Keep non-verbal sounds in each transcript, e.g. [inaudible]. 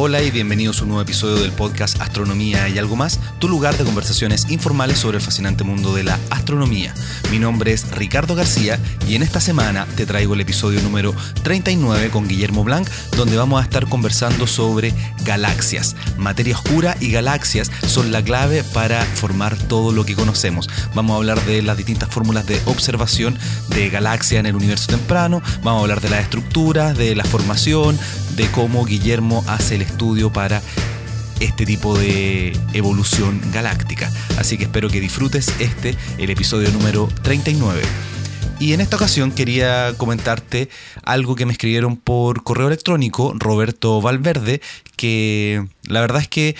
Hola y bienvenidos a un nuevo episodio del podcast Astronomía y algo más, tu lugar de conversaciones informales sobre el fascinante mundo de la astronomía. Mi nombre es Ricardo García y en esta semana te traigo el episodio número 39 con Guillermo Blanc, donde vamos a estar conversando sobre galaxias. Materia oscura y galaxias son la clave para formar todo lo que conocemos. Vamos a hablar de las distintas fórmulas de observación de galaxias en el universo temprano, vamos a hablar de las estructuras, de la formación, de cómo Guillermo hace el estudio para este tipo de evolución galáctica. Así que espero que disfrutes este, el episodio número 39. Y en esta ocasión quería comentarte algo que me escribieron por correo electrónico, Roberto Valverde, que la verdad es que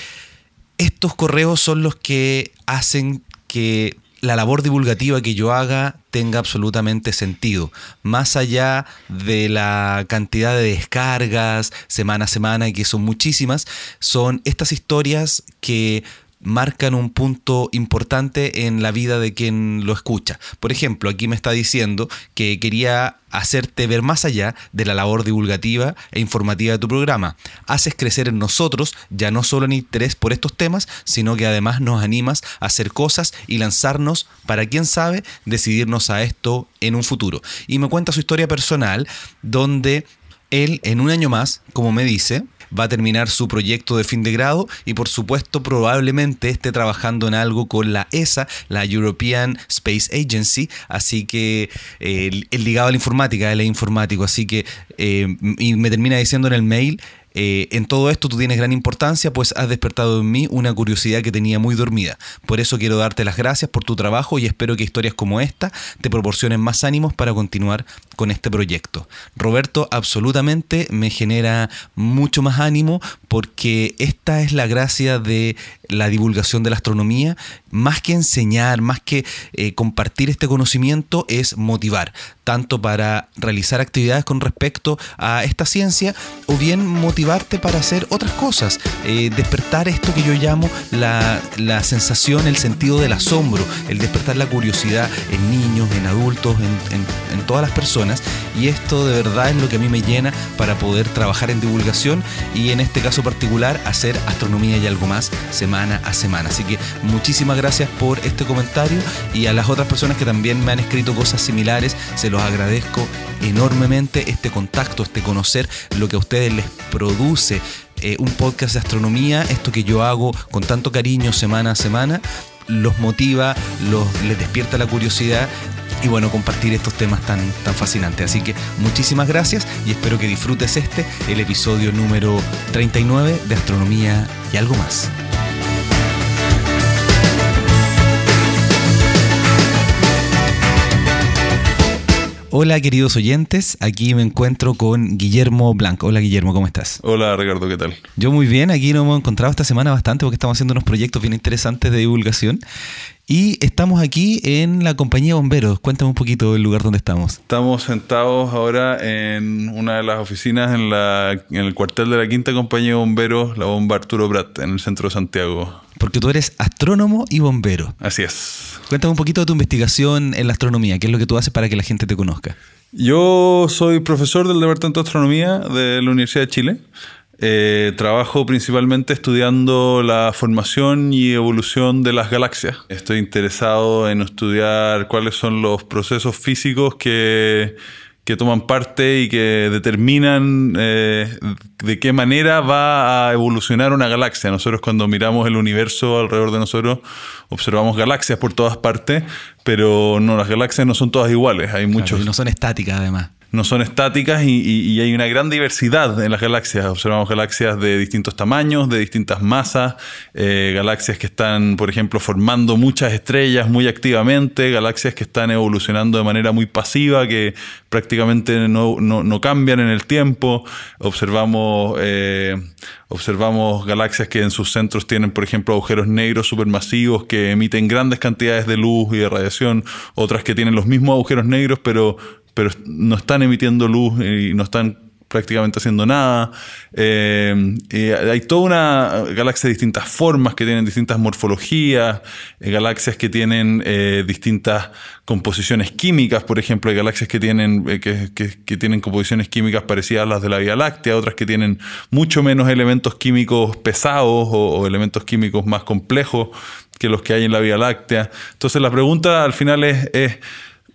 estos correos son los que hacen que la labor divulgativa que yo haga tenga absolutamente sentido. Más allá de la cantidad de descargas semana a semana, que son muchísimas, son estas historias que marcan un punto importante en la vida de quien lo escucha. Por ejemplo, aquí me está diciendo que quería hacerte ver más allá de la labor divulgativa e informativa de tu programa. Haces crecer en nosotros ya no solo el interés por estos temas, sino que además nos animas a hacer cosas y lanzarnos, para quién sabe, decidirnos a esto en un futuro. Y me cuenta su historia personal, donde él en un año más, como me dice, va a terminar su proyecto de fin de grado y por supuesto probablemente esté trabajando en algo con la ESA, la European Space Agency, así que eh, el ligado a la informática, él es informático, así que eh, y me termina diciendo en el mail, eh, en todo esto tú tienes gran importancia, pues has despertado en mí una curiosidad que tenía muy dormida. Por eso quiero darte las gracias por tu trabajo y espero que historias como esta te proporcionen más ánimos para continuar con este proyecto. Roberto absolutamente me genera mucho más ánimo porque esta es la gracia de la divulgación de la astronomía. Más que enseñar, más que eh, compartir este conocimiento, es motivar, tanto para realizar actividades con respecto a esta ciencia o bien motivarte para hacer otras cosas, eh, despertar esto que yo llamo la, sensación, el sentido del asombro, el despertar la curiosidad en niños, en adultos, en todas las personas y esto de verdad es lo que a mí me llena para poder trabajar en divulgación y en este caso particular hacer astronomía y algo más semana a semana. Así que muchísimas gracias por este comentario y a las otras personas que también me han escrito cosas similares, se los agradezco enormemente este contacto, este conocer lo que a ustedes les produce eh, un podcast de astronomía, esto que yo hago con tanto cariño semana a semana los motiva, los, les despierta la curiosidad y bueno, compartir estos temas tan, tan fascinantes. Así que muchísimas gracias y espero que disfrutes este, el episodio número 39 de Astronomía y algo más. Hola queridos oyentes, aquí me encuentro con Guillermo Blanco. Hola Guillermo, ¿cómo estás? Hola Ricardo, ¿qué tal? Yo muy bien, aquí nos hemos encontrado esta semana bastante porque estamos haciendo unos proyectos bien interesantes de divulgación y estamos aquí en la compañía Bomberos. Cuéntame un poquito del lugar donde estamos. Estamos sentados ahora en una de las oficinas en, la, en el cuartel de la quinta compañía de bomberos, la bomba Arturo Prat, en el centro de Santiago. Porque tú eres astrónomo y bombero. Así es. Cuéntame un poquito de tu investigación en la astronomía. ¿Qué es lo que tú haces para que la gente te conozca? Yo soy profesor del Departamento de Astronomía de la Universidad de Chile. Eh, trabajo principalmente estudiando la formación y evolución de las galaxias. Estoy interesado en estudiar cuáles son los procesos físicos que, que toman parte y que determinan eh, de qué manera va a evolucionar una galaxia. Nosotros cuando miramos el universo alrededor de nosotros observamos galaxias por todas partes, pero no, las galaxias no son todas iguales. Hay muchos. Y no son estáticas además no son estáticas y, hay una gran diversidad en las galaxias. Observamos galaxias de distintos tamaños, de distintas masas, eh, galaxias que están, por ejemplo, formando muchas estrellas muy activamente, galaxias que están evolucionando de manera muy pasiva, que prácticamente no, cambian en el tiempo. Observamos, eh, observamos galaxias que en sus centros tienen, por ejemplo, agujeros negros supermasivos que emiten grandes cantidades de luz y de radiación, otras que tienen los mismos agujeros negros, pero pero no están emitiendo luz y no están prácticamente haciendo nada. Eh, hay toda una galaxia de distintas formas, que tienen distintas morfologías, eh, galaxias que tienen eh, distintas composiciones químicas, por ejemplo, hay galaxias que tienen, que, que, tienen composiciones químicas parecidas a las de la Vía Láctea, otras que tienen mucho menos elementos químicos pesados o, elementos químicos más complejos que los que hay en la Vía Láctea. Entonces la pregunta al final es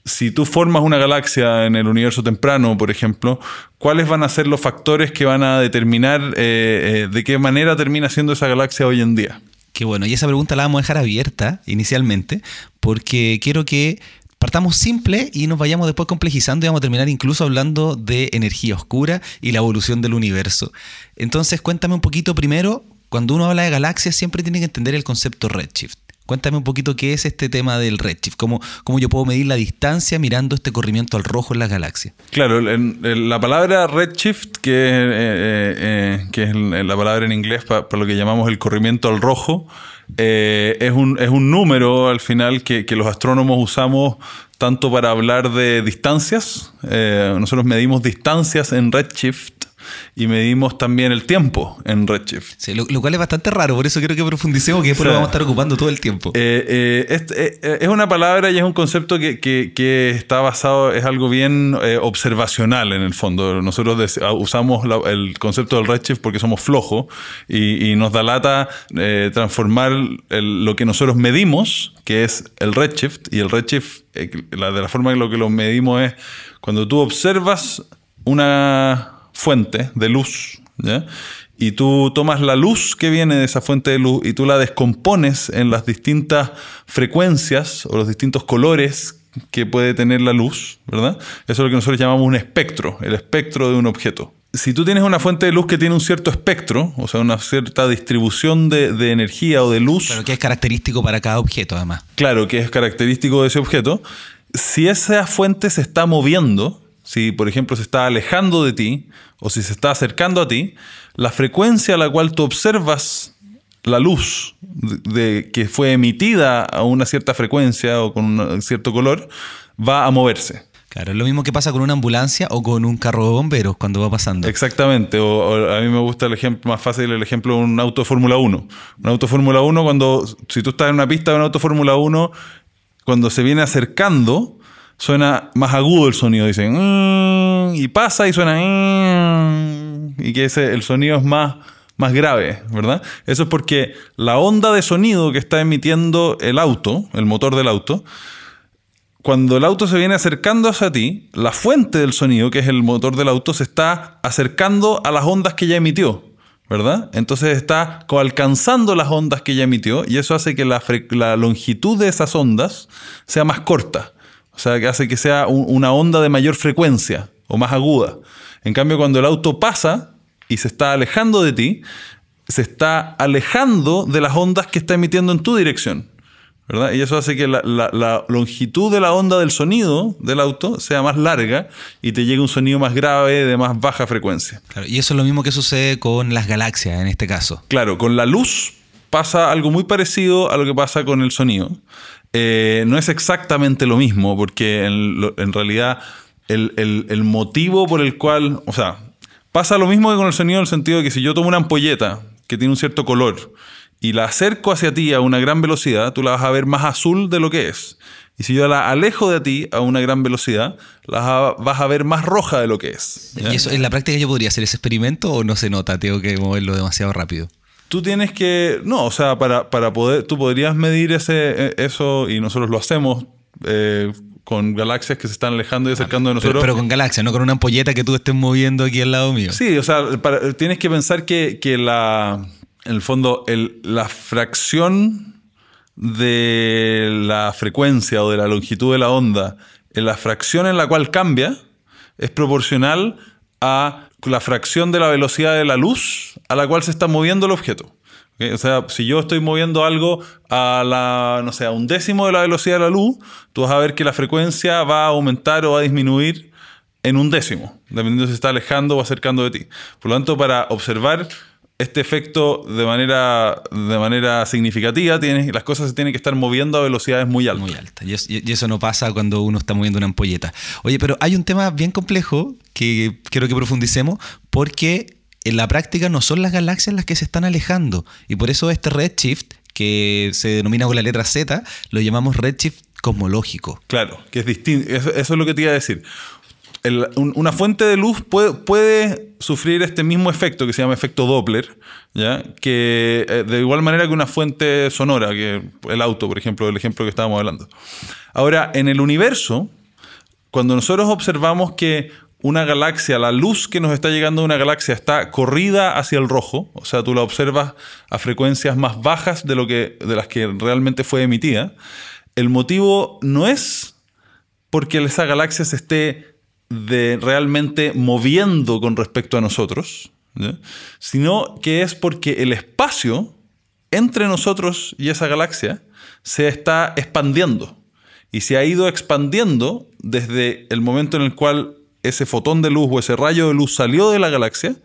si tú formas una galaxia en el universo temprano, por ejemplo, ¿cuáles van a ser los factores que van a determinar eh, eh, de qué manera termina siendo esa galaxia hoy en día? Qué bueno, y esa pregunta la vamos a dejar abierta inicialmente, porque quiero que partamos simple y nos vayamos después complejizando y vamos a terminar incluso hablando de energía oscura y la evolución del universo. Entonces, cuéntame un poquito primero, cuando uno habla de galaxias siempre tiene que entender el concepto redshift. Cuéntame un poquito qué es este tema del redshift, cómo, cómo yo puedo medir la distancia mirando este corrimiento al rojo en las galaxias. Claro, la palabra redshift, que, eh, eh, eh, es la palabra en inglés para, lo que llamamos el corrimiento al rojo, es, un, es un número al final que, que los astrónomos usamos tanto para hablar de distancias, nosotros medimos distancias en redshift y medimos también el tiempo en Redshift. Sí, lo, cual es bastante raro, por eso quiero que profundicemos, que después lo vamos a estar ocupando todo el tiempo. Eh, eh, eh, es, una palabra y es un concepto que, está basado, es algo bien observacional en el fondo. Nosotros ah, usamos el concepto del Redshift porque somos flojos y, nos da lata transformar lo que nosotros medimos, que es el Redshift, y el Redshift, la, de la forma en lo que lo medimos es cuando tú observas una fuente de luz, y tú tomas la luz que viene de esa fuente de luz y tú la descompones en las distintas frecuencias o los distintos colores que puede tener la luz, ¿verdad? Eso es lo que nosotros llamamos un espectro, el espectro de un objeto. Si tú tienes una fuente de luz que tiene un cierto espectro, o sea, una cierta distribución de, de energía o de luz. Pero que es característico para cada objeto, además. Claro, que es característico de ese objeto. Si esa fuente se está moviendo, si por ejemplo se está alejando de ti o si se está acercando a ti, la frecuencia a la cual tú observas la luz de, que fue emitida a una cierta frecuencia o con un cierto color va a moverse. Claro, es lo mismo que pasa con una ambulancia o con un carro de bomberos cuando va pasando. Exactamente, o, a mí me gusta el ejemplo más fácil, el ejemplo de un auto de Fórmula 1. Un auto de Fórmula 1, cuando, si tú estás en una pista de un auto de Fórmula 1, cuando se viene acercando, suena más agudo el sonido, dicen, mm", y pasa y suena, mm", y que ese, el sonido es más, más grave, ¿verdad? Eso es porque la onda de sonido que está emitiendo el auto, el motor del auto, cuando el auto se viene acercando hacia ti, la fuente del sonido, que es el motor del auto, se está acercando a las ondas que ya emitió. ¿verdad? Entonces está alcanzando las ondas que ya emitió y eso hace que la, la, longitud de esas ondas sea más corta. O sea, que hace que sea una onda de mayor frecuencia o más aguda. En cambio, cuando el auto pasa y se está alejando de ti, se está alejando de las ondas que está emitiendo en tu dirección. ¿verdad? Y eso hace que la, longitud de la onda del sonido del auto sea más larga y te llegue un sonido más grave de más baja frecuencia. y eso es lo mismo que sucede con las galaxias en este caso. Claro, con la luz pasa algo muy parecido a lo que pasa con el sonido. Eh, no es exactamente lo mismo, porque en, realidad el, motivo por el cual, o sea, pasa lo mismo que con el sonido en el sentido de que si yo tomo una ampolleta que tiene un cierto color y la acerco hacia ti a una gran velocidad, tú la vas a ver más azul de lo que es. Y si yo la alejo de ti a una gran velocidad, la vas a ver más roja de lo que es. ¿Y eso en la práctica yo podría hacer ese experimento o no se nota? Tengo que moverlo demasiado rápido tú tienes que, no, o sea, para, para poder, tú podrías medir ese, e, eso y nosotros lo hacemos eh, con galaxias que se están alejando y acercando de nosotros. Pero, con galaxias, no con una ampolleta que tú estés moviendo aquí al lado mío. Sí, o sea, tienes que pensar que, que la, en el fondo, el, la fracción de la frecuencia o de la longitud de la onda, en la fracción en la cual cambia, es proporcional a la fracción de la velocidad de la luz a la cual se está moviendo el objeto. O sea, si yo estoy moviendo algo a la, no sé, a un décimo de la velocidad de la luz, tú vas a ver que la frecuencia va a aumentar o va a disminuir en un décimo, dependiendo si se está alejando o acercando de ti. Por lo tanto, para observar este efecto de manera, de manera significativa, tienes, las cosas se tienen que estar moviendo a velocidades muy altas. Muy altas. Y, eso no pasa cuando uno está moviendo una ampolleta. Oye, pero hay un tema bien complejo que quiero que profundicemos porque en la práctica no son las galaxias las que se están alejando. Y por eso este redshift, que se denomina con la letra Z, lo llamamos redshift cosmológico. Claro, que es distinto. Eso, es lo que te iba a decir. Una fuente de luz puede, sufrir este mismo efecto que se llama efecto Doppler, ¿ya? que eh, de igual manera que una fuente sonora, que el auto, por ejemplo, el ejemplo que estábamos hablando. Ahora, en el universo, cuando nosotros observamos que una galaxia, la luz que nos está llegando de una galaxia está corrida hacia el rojo, o sea, tú la observas a frecuencias más bajas de, lo que, de las que realmente fue emitida, el motivo no es porque esa galaxia se esté de realmente moviendo con respecto a nosotros, sino que es porque el espacio entre nosotros y esa galaxia se está expandiendo y se ha ido expandiendo desde el momento en el cual ese fotón de luz o ese rayo de luz salió de la galaxia,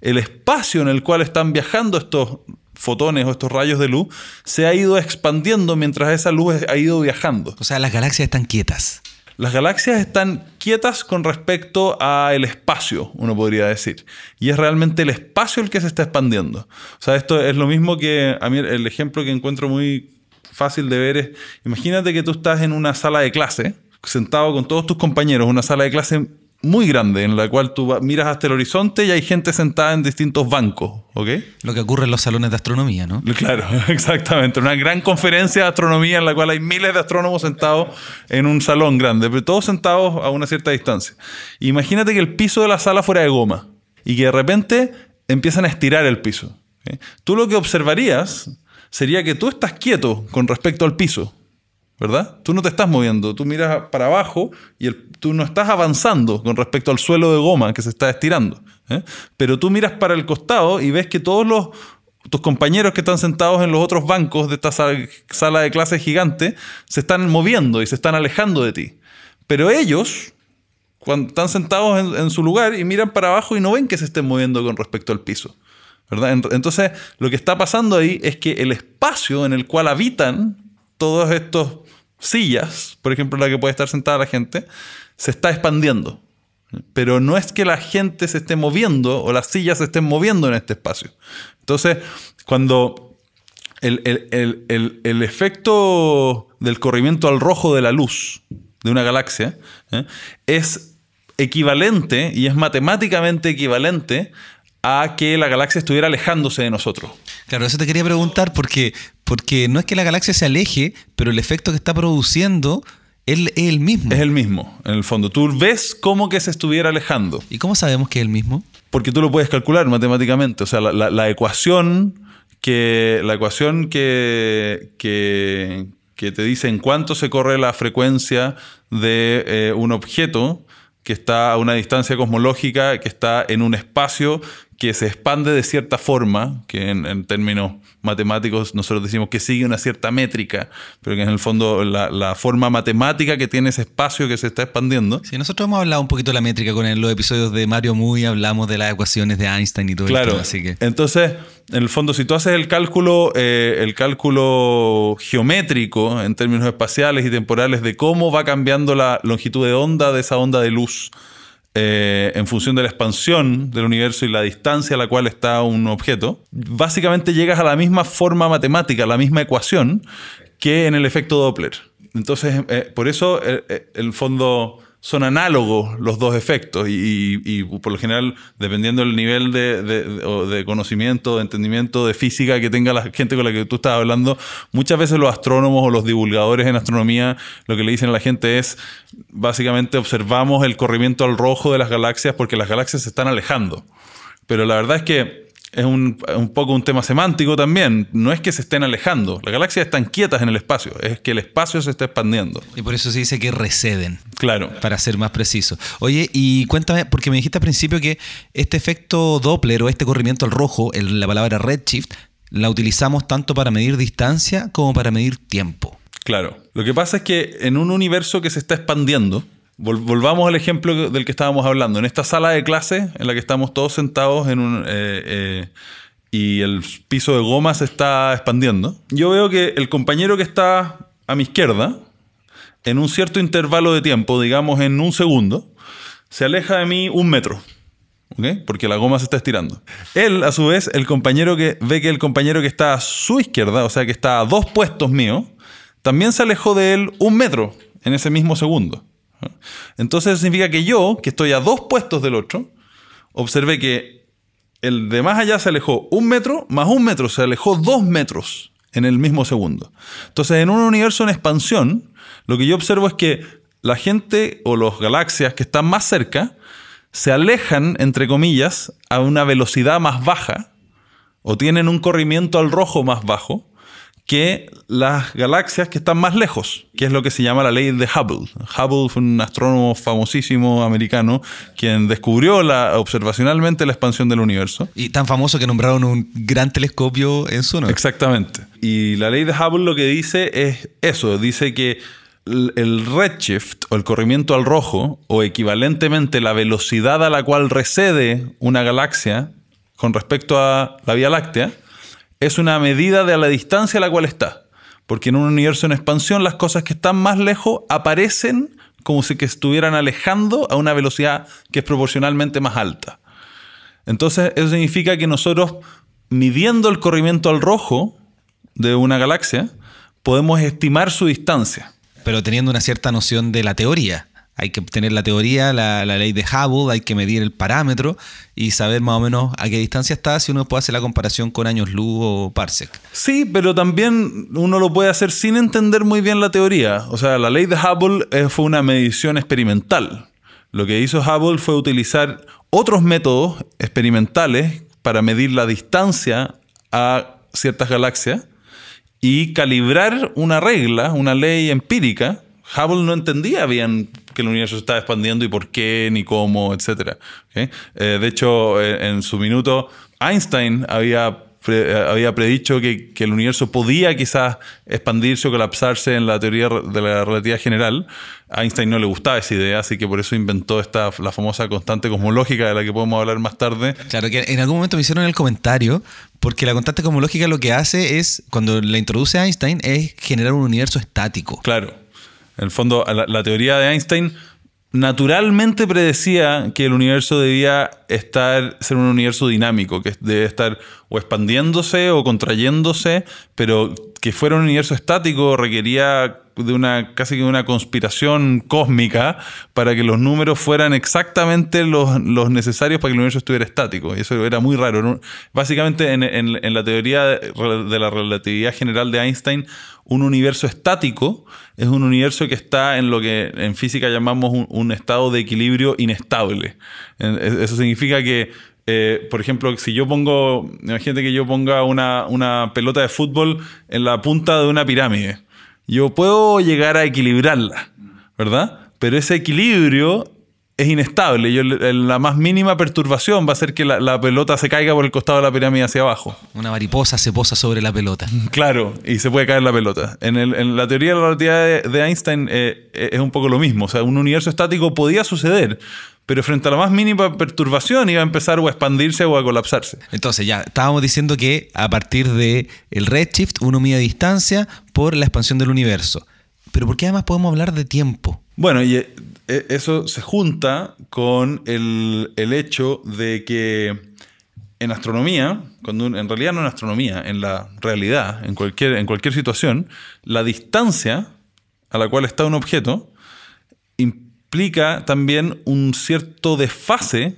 el espacio en el cual están viajando estos fotones o estos rayos de luz se ha ido expandiendo mientras esa luz ha ido viajando. O sea, las galaxias están quietas. Las galaxias están quietas con respecto al espacio, uno podría decir. Y es realmente el espacio el que se está expandiendo. O sea, esto es lo mismo que a mí el ejemplo que encuentro muy fácil de ver es, imagínate que tú estás en una sala de clase, sentado con todos tus compañeros, una sala de clase muy grande en la cual tú miras hasta el horizonte y hay gente sentada en distintos bancos, ¿ok? Lo que ocurre en los salones de astronomía, ¿no? [laughs] Claro, [laughs] exactamente. Una gran conferencia de astronomía en la cual hay miles de astrónomos sentados en un salón grande, pero todos sentados a una cierta distancia. Imagínate que el piso de la sala fuera de goma y que de repente empiezan a estirar el piso. Tú lo que observarías sería que tú estás quieto con respecto al piso. ¿Verdad? Tú no te estás moviendo, tú miras para abajo y tú no estás avanzando con respecto al suelo de goma que se está estirando. ¿eh? Pero tú miras para el costado y ves que todos los, tus compañeros que están sentados en los otros bancos de esta sala, de clase gigante se están moviendo y se están alejando de ti. Pero ellos, cuando están sentados en, en, su lugar y miran para abajo y no ven que se estén moviendo con respecto al piso. ¿verdad? Entonces, lo que está pasando ahí es que el espacio en el cual habitan todos estos sillas, por ejemplo, la que puede estar sentada la gente, se está expandiendo. Pero no es que la gente se esté moviendo o las sillas se estén moviendo en este espacio. Entonces, cuando el, efecto del corrimiento al rojo de la luz de una galaxia ¿eh? es equivalente y es matemáticamente equivalente a que la galaxia estuviera alejándose de nosotros. Claro, eso te quería preguntar porque, porque no es que la galaxia se aleje, pero el efecto que está produciendo es, el mismo. Es el mismo, en el fondo. Tú ves como que se estuviera alejando. ¿Y cómo sabemos que es el mismo? Porque tú lo puedes calcular matemáticamente. O sea, la, ecuación que. La ecuación que, que, te dice en cuánto se corre la frecuencia de eh, un objeto que está a una distancia cosmológica, que está en un espacio que se expande de cierta forma, que en, términos matemáticos nosotros decimos que sigue una cierta métrica, pero que en el fondo la, forma matemática que tiene ese espacio que se está expandiendo. Sí, nosotros hemos hablado un poquito de la métrica con los episodios de Mario Muy, hablamos de las ecuaciones de Einstein y todo claro, esto, así que... Entonces, en el fondo, si tú haces el cálculo, eh, el cálculo geométrico en términos espaciales y temporales de cómo va cambiando la longitud de onda de esa onda de luz, eh, en función de la expansión del universo y la distancia a la cual está un objeto, básicamente llegas a la misma forma matemática, a la misma ecuación que en el efecto Doppler. Entonces, eh, por eso el fondo son análogos los dos efectos y, por lo general, dependiendo del nivel de, de, conocimiento, de entendimiento, de física que tenga la gente con la que tú estás hablando, muchas veces los astrónomos o los divulgadores en astronomía lo que le dicen a la gente es, básicamente observamos el corrimiento al rojo de las galaxias porque las galaxias se están alejando. Pero la verdad es que es un, poco un tema semántico también. No es que se estén alejando. Las galaxias están quietas en el espacio. Es que el espacio se está expandiendo. Y por eso se dice que receden. Claro. Para ser más preciso. Oye, y cuéntame, porque me dijiste al principio que este efecto Doppler o este corrimiento al rojo, la palabra redshift, la utilizamos tanto para medir distancia como para medir tiempo. Claro. Lo que pasa es que en un universo que se está expandiendo, volvamos al ejemplo del que estábamos hablando. En esta sala de clase en la que estamos todos sentados en un, eh, eh, y el piso de goma se está expandiendo, yo veo que el compañero que está a mi izquierda, en un cierto intervalo de tiempo, digamos en un segundo, se aleja de mí un metro. Porque la goma se está estirando. Él, a su vez, el compañero que ve que el compañero que está a su izquierda, o sea, que está a dos puestos míos, también se alejó de él un metro en ese mismo segundo. Entonces significa que yo, que estoy a dos puestos del otro, observé que el de más allá se alejó un metro, más un metro, se alejó dos metros en el mismo segundo. Entonces, en un universo en expansión, lo que yo observo es que la gente o las galaxias que están más cerca se alejan, entre comillas, a una velocidad más baja o tienen un corrimiento al rojo más bajo que las galaxias que están más lejos, que es lo que se llama la ley de Hubble. Hubble fue un astrónomo famosísimo americano quien descubrió la, observacionalmente la expansión del universo. Y tan famoso que nombraron un gran telescopio en su honor. Exactamente. Y la ley de Hubble lo que dice es eso, dice que el redshift o el corrimiento al rojo, o equivalentemente la velocidad a la cual recede una galaxia con respecto a la Vía Láctea, es una medida de la distancia a la cual está. Porque en un universo en expansión las cosas que están más lejos aparecen como si estuvieran alejando a una velocidad que es proporcionalmente más alta. Entonces eso significa que nosotros, midiendo el corrimiento al rojo de una galaxia, podemos estimar su distancia. Pero teniendo una cierta noción de la teoría. Hay que tener la teoría, la, ley de Hubble, hay que medir el parámetro y saber más o menos a qué distancia está si uno puede hacer la comparación con años luz o parsec. Sí, pero también uno lo puede hacer sin entender muy bien la teoría. O sea, la ley de Hubble eh, fue una medición experimental. Lo que hizo Hubble fue utilizar otros métodos experimentales para medir la distancia a ciertas galaxias y calibrar una regla, una ley empírica. Hubble no entendía bien que el universo se estaba expandiendo y por qué, ni cómo, etc. Eh, de hecho, eh, en su minuto, Einstein había, había predicho que, el universo podía quizás expandirse o colapsarse en la teoría de la relatividad general. A Einstein no le gustaba esa idea, así que por eso inventó esta, la famosa constante cosmológica de la que podemos hablar más tarde. Claro, que en algún momento me hicieron el comentario, porque la constante cosmológica lo que hace es, cuando la introduce Einstein, es generar un universo estático. Claro. En el fondo, la, teoría de Einstein naturalmente predecía que el universo debía estar, ser un universo dinámico, que debe estar o expandiéndose o contrayéndose, pero que fuera un universo estático requería de una casi que una conspiración cósmica para que los números fueran exactamente los, necesarios para que el universo estuviera estático. Y eso era muy raro. Básicamente, en, en la teoría de la relatividad general de Einstein, un universo estático es un universo que está en lo que en física llamamos un, estado de equilibrio inestable. Eso significa que, eh, por ejemplo, si yo pongo, imagínate que yo ponga una, una pelota de fútbol en la punta de una pirámide, yo puedo llegar a equilibrarla, ¿verdad? Pero ese equilibrio es inestable. Yo, la más mínima perturbación va a ser que la, pelota se caiga por el costado de la pirámide hacia abajo. Una mariposa se posa sobre la pelota. [laughs] Claro, y se puede caer la pelota. En, la teoría de la relatividad de, Einstein eh, eh, es un poco lo mismo. O sea, un universo estático podía suceder, pero frente a la más mínima perturbación iba a empezar o a expandirse o a colapsarse. Entonces ya, estábamos diciendo que a partir del el redshift uno mide distancia por la expansión del universo. Pero ¿por qué además podemos hablar de tiempo? Bueno, y eh, eso se junta con el, hecho de que en astronomía, cuando en realidad no en astronomía, en la realidad, en cualquier, en cualquier situación, la distancia a la cual está un objeto implica también un cierto desfase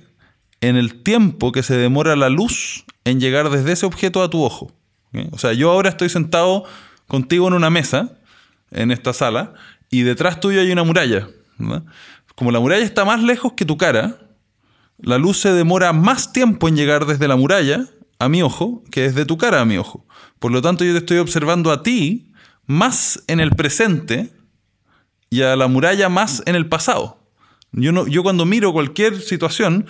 en el tiempo que se demora la luz en llegar desde ese objeto a tu ojo. O sea, yo ahora estoy sentado contigo en una mesa, en esta sala, y detrás tuyo hay una muralla. Como la muralla está más lejos que tu cara, la luz se demora más tiempo en llegar desde la muralla a mi ojo que desde tu cara a mi ojo. Por lo tanto, yo te estoy observando a ti más en el presente y a la muralla más en el pasado. Yo, no, yo cuando miro cualquier situación,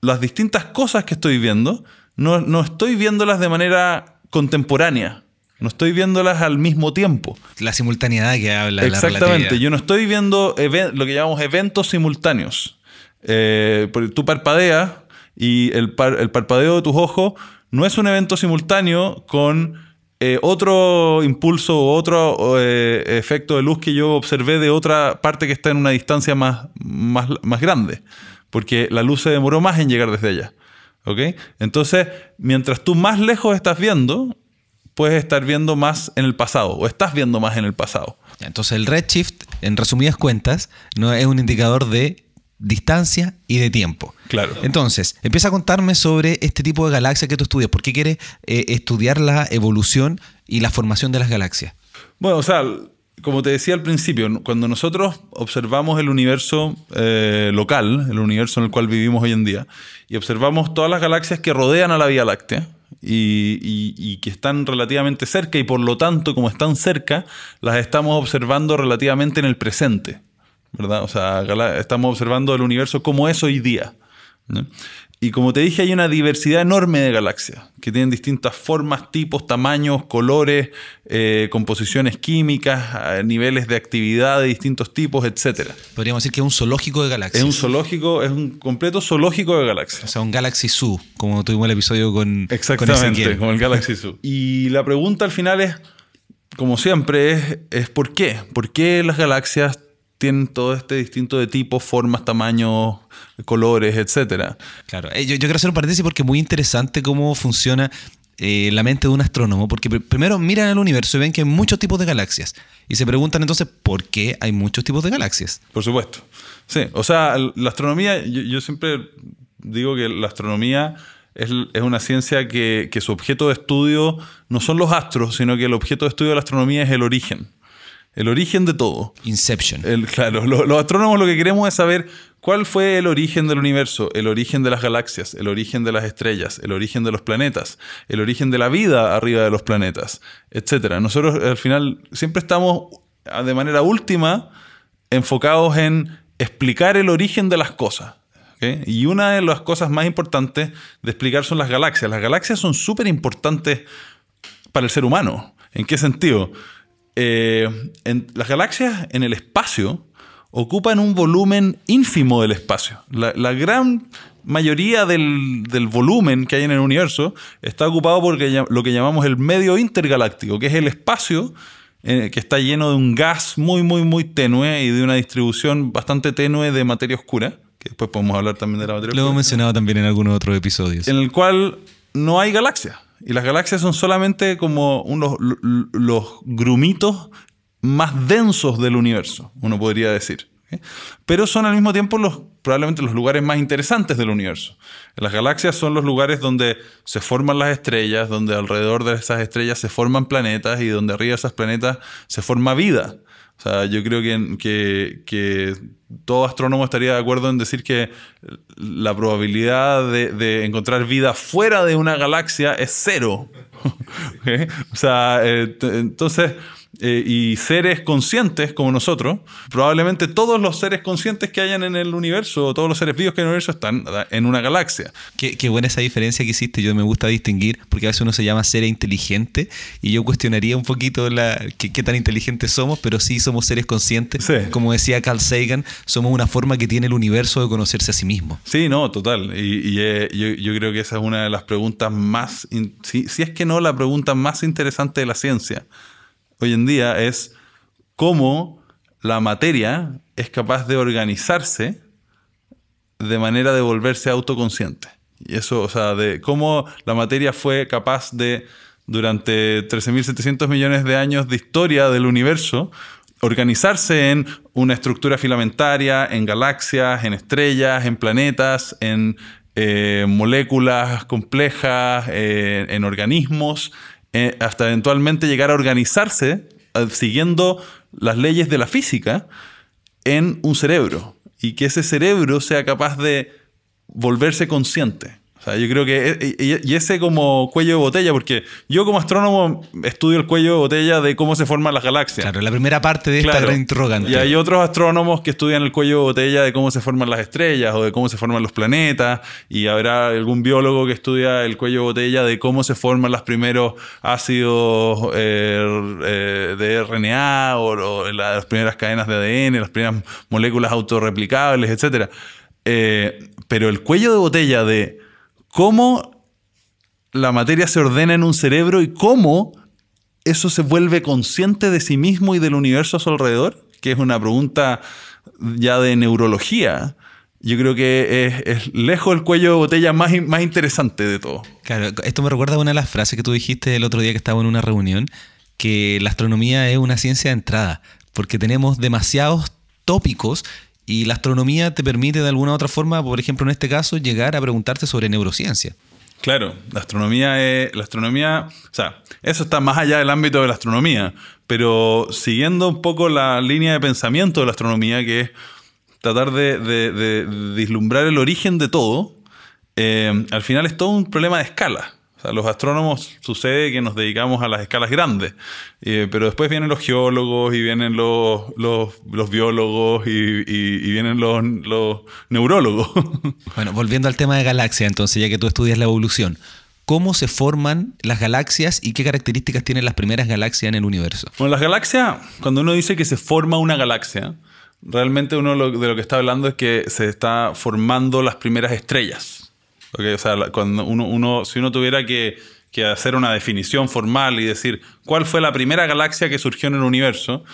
las distintas cosas que estoy viendo, no, no estoy viéndolas de manera contemporánea. No estoy viéndolas al mismo tiempo. La simultaneidad que habla Exactamente. Yo no estoy viendo lo que llamamos eventos simultáneos. Eh, tú parpadeas y el, el, parpadeo de tus ojos no es un evento simultáneo con eh, otro impulso otro eh, efecto de luz que yo observé de otra parte que está en una distancia más, más, más grande, porque la luz se demoró más en llegar desde allá. ¿Ok? Entonces, mientras tú más lejos estás viendo, puedes estar viendo más en el pasado o estás viendo más en el pasado. Entonces el redshift, en resumidas cuentas, no es un indicador de distancia y de tiempo. Claro. Entonces, empieza a contarme sobre este tipo de galaxias que tú estudias. ¿Por qué quieres eh, estudiar la evolución y la formación de las galaxias? Bueno, o sea, como te decía al principio, cuando nosotros observamos el universo eh, local, el universo en el cual vivimos hoy en día, y observamos todas las galaxias que rodean a la Vía Láctea, y, que están relativamente cerca y por lo tanto como están cerca las estamos observando relativamente en el presente, ¿verdad? O sea, estamos observando el universo como es hoy día. Y como te dije, hay una diversidad enorme de galaxias que tienen distintas formas, tipos, tamaños, colores, eh, composiciones químicas, niveles de actividad de distintos tipos, etc. Podríamos decir que es un zoológico de galaxias. Es un zoológico, es un completo zoológico de galaxias. O sea, un Galaxy Zoo, como tuvimos el episodio con Exactamente, con como el Galaxy Zoo. [laughs] Y la pregunta al final es, como siempre, es, es ¿por qué? ¿Por qué las galaxias tienen todo este distinto de tipos, formas, tamaños, colores, etcétera. Claro, eh, yo, quiero hacer un paréntesis porque es muy interesante cómo funciona eh, la mente de un astrónomo, porque primero miran el universo y ven que hay muchos tipos de galaxias. Y se preguntan entonces, ¿por qué hay muchos tipos de galaxias? Por supuesto. Sí, o sea, la astronomía, yo, siempre digo que la astronomía es, una ciencia que, que, su objeto de estudio no son los astros, sino que el objeto de estudio de la astronomía es el origen. El origen de todo. Inception. El, claro, los astrónomos lo que queremos es saber cuál fue el origen del universo, el origen de las galaxias, el origen de las estrellas, el origen de los planetas, el origen de la vida arriba de los planetas, etc. Nosotros al final siempre estamos de manera última enfocados en explicar el origen de las cosas. Y una de las cosas más importantes de explicar son las galaxias. Las galaxias son súper importantes para el ser humano. ¿En qué sentido? Eh, en, las galaxias en el espacio ocupan un volumen ínfimo del espacio. La, gran mayoría del, volumen que hay en el universo está ocupado por lo que llamamos el medio intergaláctico, que es el espacio eh, que está lleno de un gas muy, muy, muy tenue y de una distribución bastante tenue de materia oscura, que después podemos hablar también de la materia oscura. Lo hemos mencionado también en algunos otros episodios. En el cual no hay galaxias. Y las galaxias son solamente como unos, los grumitos más densos del universo, uno podría decir. Pero son al mismo tiempo los, probablemente los lugares más interesantes del universo. Las galaxias son los lugares donde se forman las estrellas, donde alrededor de esas estrellas se forman planetas y donde arriba de esas planetas se forma vida. O sea, yo creo que, que, todo astrónomo estaría de acuerdo en decir que la probabilidad de, encontrar vida fuera de una galaxia es cero. [laughs] O sea, eh, entonces eh, y seres conscientes como nosotros, probablemente todos los seres conscientes que hayan en el universo, todos los seres vivos que hay en el universo están en una galaxia. Qué, buena esa diferencia que hiciste, yo me gusta distinguir, porque a veces uno se llama ser inteligente y yo cuestionaría un poquito la, qué, tan inteligentes somos, pero sí somos seres conscientes. Como decía Carl Sagan, somos una forma que tiene el universo de conocerse a sí mismo. Sí, no, total. Y, eh, yo, creo que esa es una de las preguntas más, si, si es que no la pregunta más interesante de la ciencia hoy en día es cómo la materia es capaz de organizarse de manera de volverse autoconsciente. Y eso, o sea, de cómo la materia fue capaz de, durante 13.700 millones de años de historia del universo, organizarse en una estructura filamentaria, en galaxias, en estrellas, en planetas, en eh, moléculas complejas, eh, en organismos, eh, hasta eventualmente llegar a organizarse eh, siguiendo las leyes de la física en un cerebro y que ese cerebro sea capaz de volverse consciente. O sea, yo creo que, e, e, y ese como cuello de botella, porque yo como astrónomo estudio el cuello de botella de cómo se forman las galaxias. Claro, la primera parte de esta interrogante. Y hay otros astrónomos que estudian el cuello de botella de cómo se forman las estrellas o de cómo se forman los planetas, y habrá algún biólogo que estudia el cuello de botella de cómo se forman los primeros ácidos eh, eh, de RNA o, las primeras cadenas de ADN, las primeras moléculas autorreplicables, etc. Eh, pero el cuello de botella de cómo la materia se ordena en un cerebro y cómo eso se vuelve consciente de sí mismo y del universo a su alrededor, que es una pregunta ya de neurología, yo creo que es, lejos el cuello de botella más, más interesante de todo. Claro, esto me recuerda a una de las frases que tú dijiste el otro día que estaba en una reunión, que la astronomía es una ciencia de entrada, porque tenemos demasiados tópicos y la astronomía te permite de alguna u otra forma, por ejemplo en este caso, llegar a preguntarte sobre neurociencia. Claro, la astronomía es. La astronomía. O sea, eso está más allá del ámbito de la astronomía. Pero siguiendo un poco la línea de pensamiento de la astronomía, que es tratar de, de, vislumbrar el origen de todo, eh, al final es todo un problema de escala. O sea, los astrónomos sucede que nos dedicamos a las escalas grandes, eh, pero después vienen los geólogos y vienen los, los, biólogos y, vienen los, los neurólogos. [laughs] Bueno, volviendo al tema de galaxias, entonces, ya que tú estudias la evolución, ¿cómo se forman las galaxias y qué características tienen las primeras galaxias en el universo? Bueno, las galaxias, cuando uno dice que se forma una galaxia, realmente uno de lo que está hablando es que se está formando las primeras estrellas. O sea, cuando uno, si uno tuviera que, hacer una definición formal y decir cuál fue la primera galaxia que surgió en el universo,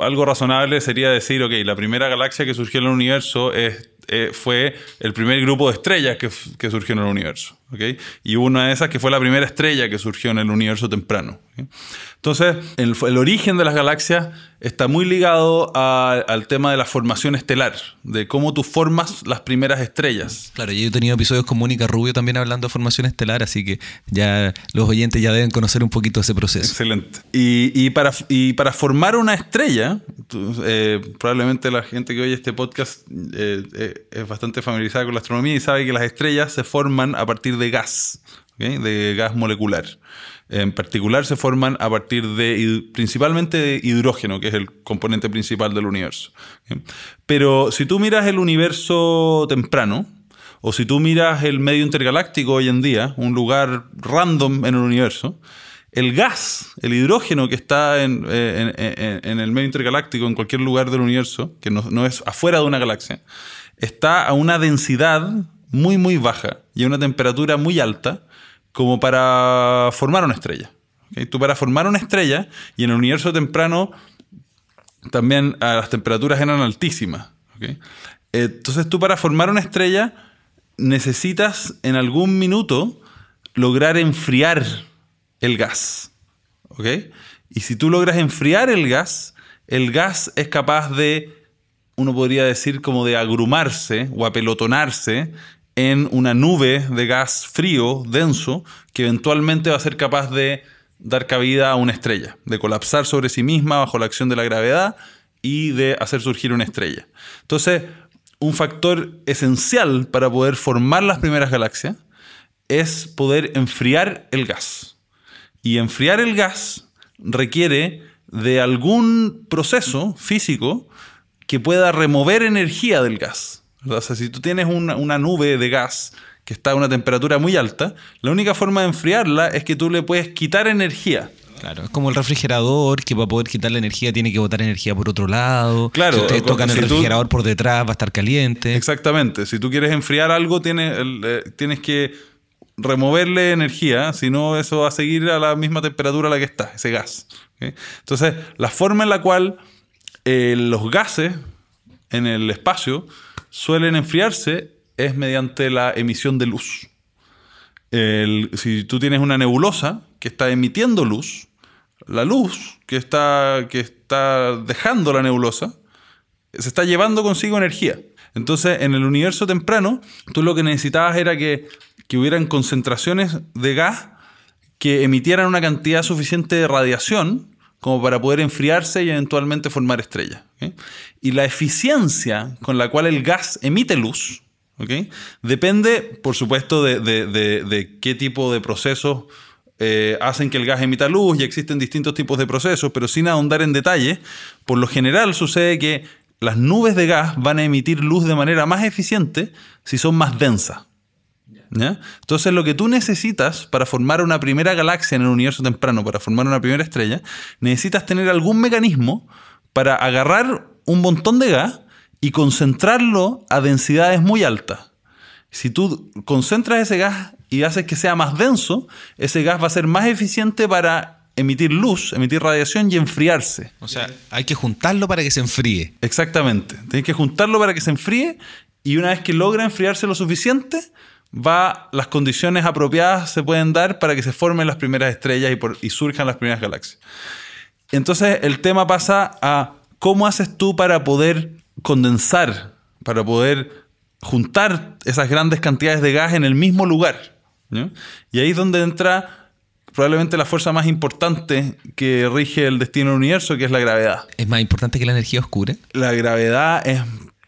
algo razonable sería decir, ok, la primera galaxia que surgió en el universo es, eh, fue el primer grupo de estrellas que, que surgió en el universo. ¿okay? Y una de esas que fue la primera estrella que surgió en el universo temprano. Entonces, el, el, origen de las galaxias está muy ligado al tema de la formación estelar, de cómo tú formas las primeras estrellas. Claro, yo he tenido episodios con Mónica Rubio también hablando de formación estelar, así que ya los oyentes ya deben conocer un poquito ese proceso. Excelente. Y, y para, y para formar una estrella, eh, probablemente la gente que oye este podcast eh, eh, es bastante familiarizada con la astronomía y sabe que las estrellas se forman a partir de gas, de gas molecular. En particular se forman a partir de principalmente de hidrógeno, que es el componente principal del universo. Pero si tú miras el universo temprano, o si tú miras el medio intergaláctico hoy en día, un lugar random en el universo, el gas, el hidrógeno que está en, el medio intergaláctico, en cualquier lugar del universo, que no, es afuera de una galaxia, está a una densidad muy, muy baja y a una temperatura muy alta como para formar una estrella. Tú para formar una estrella, y en el universo temprano también las temperaturas eran altísimas. Entonces tú para formar una estrella necesitas en algún minuto lograr enfriar el gas. Y si tú logras enfriar el gas, el gas es capaz de, uno podría decir, como de agrumarse o apelotonarse en una nube de gas frío, denso, que eventualmente va a ser capaz de dar cabida a una estrella, de colapsar sobre sí misma bajo la acción de la gravedad y de hacer surgir una estrella. Entonces, un factor esencial para poder formar las primeras galaxias es poder enfriar el gas. Y enfriar el gas requiere de algún proceso físico que pueda remover energía del gas. O sea, si tú tienes una, nube de gas que está a una temperatura muy alta, la única forma de enfriarla es que tú le puedes quitar energía. Claro, es como el refrigerador que para poder quitar la energía tiene que botar energía por otro lado. Claro, si ustedes tocan el refrigerador por detrás va a estar caliente. Exactamente. Si tú quieres enfriar algo, tienes, eh, tienes que removerle energía, si no eso va a seguir a la misma temperatura a la que está, ese gas. Entonces, la forma en la cual eh, los gases en el espacio suelen enfriarse es mediante la emisión de luz. si tú tienes una nebulosa que está emitiendo luz, la luz que está, que está dejando la nebulosa se está llevando consigo energía. Entonces, en el universo temprano, tú lo que necesitabas era que, que hubieran concentraciones de gas que emitieran una cantidad suficiente de radiación como para poder enfriarse y eventualmente formar estrellas. Y la eficiencia con la cual el gas emite luz depende, por supuesto, de, qué tipo de procesos eh, hacen que el gas emita luz y existen distintos tipos de procesos, pero sin ahondar en detalle, por lo general sucede que las nubes de gas van a emitir luz de manera más eficiente si son más densas. Entonces lo que tú necesitas para formar una primera galaxia en el universo temprano, para formar una primera estrella, necesitas tener algún mecanismo para agarrar un montón de gas y concentrarlo a densidades muy altas. Si tú concentras ese gas y haces que sea más denso, ese gas va a ser más eficiente para emitir luz, emitir radiación y enfriarse. O sea, hay que juntarlo para que se enfríe. Exactamente. Tienes que juntarlo para que se enfríe y una vez que logra enfriarse lo suficiente, va, las condiciones apropiadas se pueden dar para que se formen las primeras estrellas y, y surjan las primeras galaxias. Entonces el tema pasa a cómo haces tú para poder condensar, para poder juntar esas grandes cantidades de gas en el mismo lugar. Y ahí es donde entra probablemente la fuerza más importante que rige el destino del universo, que es la gravedad. ¿Es más importante que la energía oscura? La gravedad es,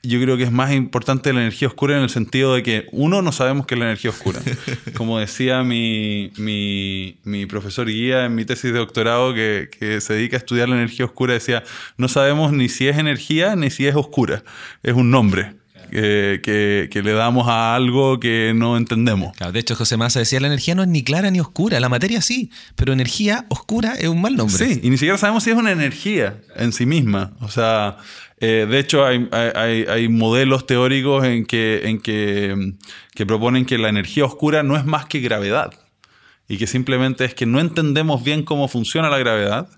yo creo que es más importante la energía oscura en el sentido de que, uno, no sabemos qué es la energía oscura. [laughs] Como decía mi, mi, profesor guía en mi tesis de doctorado, que, que se dedica a estudiar la energía oscura, decía, no sabemos ni si es energía ni si es oscura, es un nombre que, le damos a algo que no entendemos. de hecho, José Massa decía, la energía no es ni clara ni oscura, la materia sí, pero energía oscura es un mal nombre. Sí, y ni siquiera sabemos si es una energía en sí misma. O sea, eh, de hecho hay, hay, modelos teóricos en, que, en que, que proponen que la energía oscura no es más que gravedad y que simplemente es que no entendemos bien cómo funciona la gravedad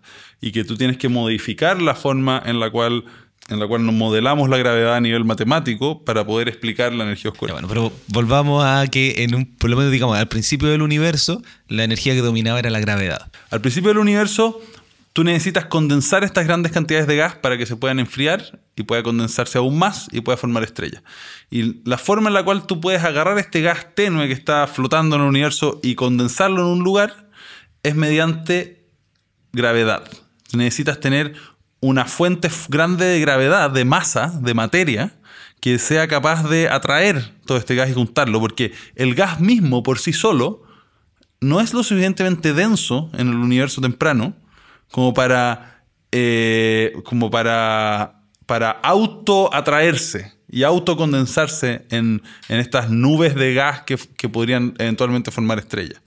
y que tú tienes que modificar la forma en la cual en la cual nos modelamos la gravedad a nivel matemático para poder explicar la energía oscura. bueno, pero volvamos a que en un, por lo menos digamos, al principio del universo, la energía que dominaba era la gravedad. Al principio del universo, tú necesitas condensar estas grandes cantidades de gas para que se puedan enfriar y pueda condensarse aún más y pueda formar estrellas. Y la forma en la cual tú puedes agarrar este gas tenue que está flotando en el universo y condensarlo en un lugar es mediante gravedad. Necesitas tener una fuente grande de gravedad, de masa, de materia, que sea capaz de atraer todo este gas y juntarlo, porque el gas mismo por sí solo no es lo suficientemente denso en el universo temprano como para, eh, como para, para auto-atraerse y autocondensarse en, en estas nubes de gas que, podrían eventualmente formar estrellas.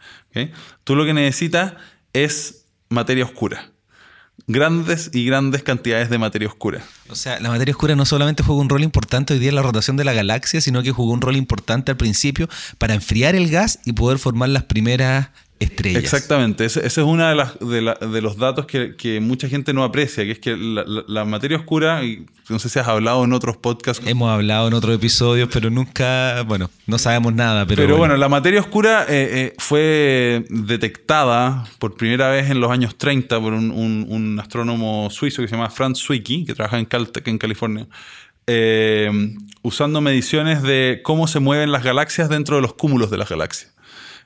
Tú lo que necesitas es materia oscura grandes y grandes cantidades de materia oscura. O sea, la materia oscura no solamente juega un rol importante hoy día en la rotación de la galaxia, sino que jugó un rol importante al principio para enfriar el gas y poder formar las primeras estrellas. Exactamente, ese, es uno de, de, los datos que, mucha gente no aprecia, que es que la, materia oscura, y no sé si has hablado en otros podcasts. Hemos hablado en otros episodios, pero nunca, bueno, no sabemos nada. Pero, pero bueno. la materia oscura eh, eh, fue detectada por primera vez en los años 30 por un, astrónomo suizo que se llama Franz Zwicky, que trabaja en Caltech, en California. Eh, usando mediciones de cómo se mueven las galaxias dentro de los cúmulos de las galaxias.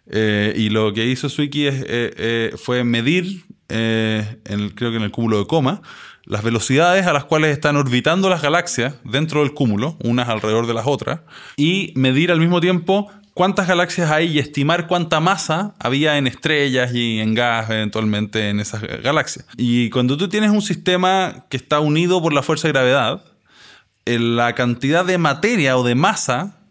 Eh, y lo que hizo Swiki eh, eh, fue medir, en creo que en el cúmulo de coma, las velocidades a las cuales están orbitando las galaxias dentro del cúmulo, unas alrededor de las otras, y medir al mismo tiempo cuántas galaxias hay y estimar cuánta masa había en estrellas y en gas eventualmente en esas galaxias. Y cuando tú tienes un sistema que está unido por la fuerza de gravedad, la cantidad de materia o de masa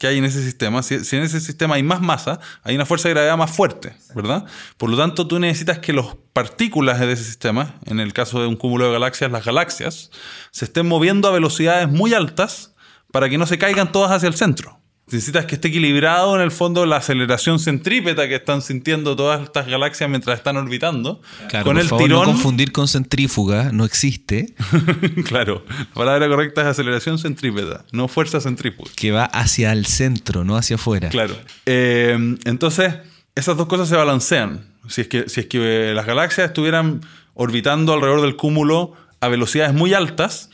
que hay en ese sistema, si, en ese sistema hay más masa, hay una fuerza de gravedad más fuerte, ¿verdad? Por lo tanto, tú necesitas que las partículas de ese sistema, en el caso de un cúmulo de galaxias, las galaxias, se estén moviendo a velocidades muy altas para que no se caigan todas hacia el centro. Necesitas que esté equilibrado en el fondo la aceleración centrípeta que están sintiendo todas estas galaxias mientras están orbitando. con el tirón. No confundir con centrífuga, no existe. [laughs] claro, la palabra correcta es aceleración centrípeta, no fuerza centrífuga. Que va hacia el centro, no hacia afuera. Claro. Eh, entonces, esas dos cosas se balancean. Si es que, si es que las galaxias estuvieran orbitando alrededor del cúmulo a velocidades muy altas,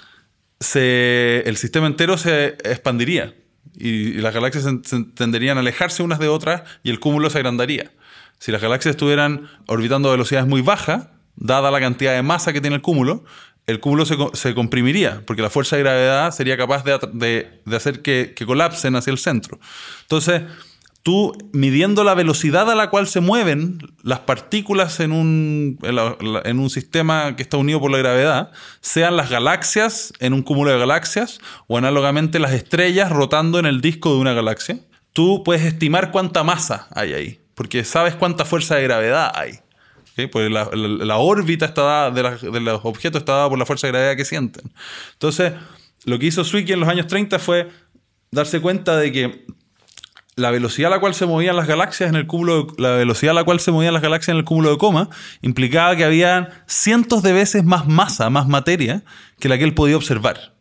el sistema entero se expandiría y, las galaxias tenderían a alejarse unas de otras y el cúmulo se agrandaría. Si las galaxias estuvieran orbitando a velocidades muy bajas, dada la cantidad de masa que tiene el cúmulo, el cúmulo se, comprimiría, porque la fuerza de gravedad sería capaz de, hacer que, que, colapsen hacia el centro. Entonces, tú midiendo la velocidad a la cual se mueven las partículas en un, en, un sistema que está unido por la gravedad, sean las galaxias en un cúmulo de galaxias o análogamente las estrellas rotando en el disco de una galaxia, tú puedes estimar cuánta masa hay ahí, porque sabes cuánta fuerza de gravedad hay. Porque la, órbita está de, de, los objetos está dada por la fuerza de gravedad que sienten. Entonces, lo que hizo Zwicky en los años 30 fue darse cuenta de que la velocidad a la cual se movían las galaxias en el cúmulo, de, la velocidad a la cual se movían las galaxias en el cúmulo de coma implicaba que había cientos de veces más masa, más materia que la que él podía observar.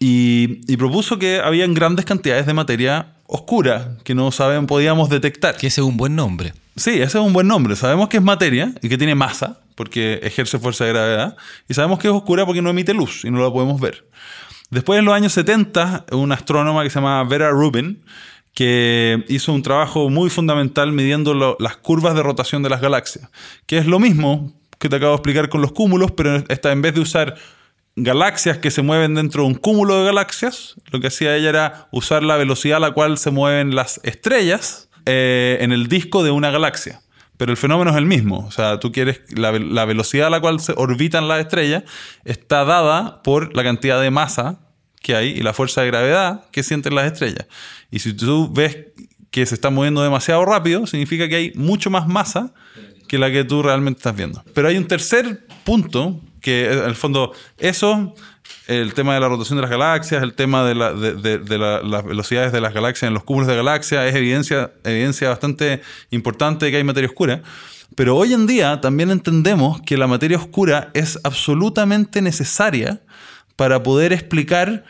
Y, y propuso que habían grandes cantidades de materia oscura que no saben, podíamos detectar. Que ese es un buen nombre. Sí, ese es un buen nombre. Sabemos que es materia y que tiene masa porque ejerce fuerza de gravedad. Y sabemos que es oscura porque no emite luz y no la podemos ver. Después, en los años 70, una astrónoma que se llama Vera Rubin, que hizo un trabajo muy fundamental midiendo las curvas de rotación de las galaxias, que es lo mismo que te acabo de explicar con los cúmulos, pero esta, en vez de usar galaxias que se mueven dentro de un cúmulo de galaxias, lo que hacía ella era usar la velocidad a la cual se mueven las estrellas eh, en el disco de una galaxia. Pero el fenómeno es el mismo. O sea, tú quieres. La, la, velocidad a la cual se orbitan las estrellas está dada por la cantidad de masa que hay y la fuerza de gravedad que sienten las estrellas. Y si tú ves que se está moviendo demasiado rápido, significa que hay mucho más masa que la que tú realmente estás viendo. Pero hay un tercer punto que, en el fondo, eso, el tema de la rotación de las galaxias, el tema de, las velocidades de las galaxias en los cúmulos de galaxias, es evidencia, evidencia bastante importante de que hay materia oscura. Pero hoy en día también entendemos que la materia oscura es absolutamente necesaria para poder explicar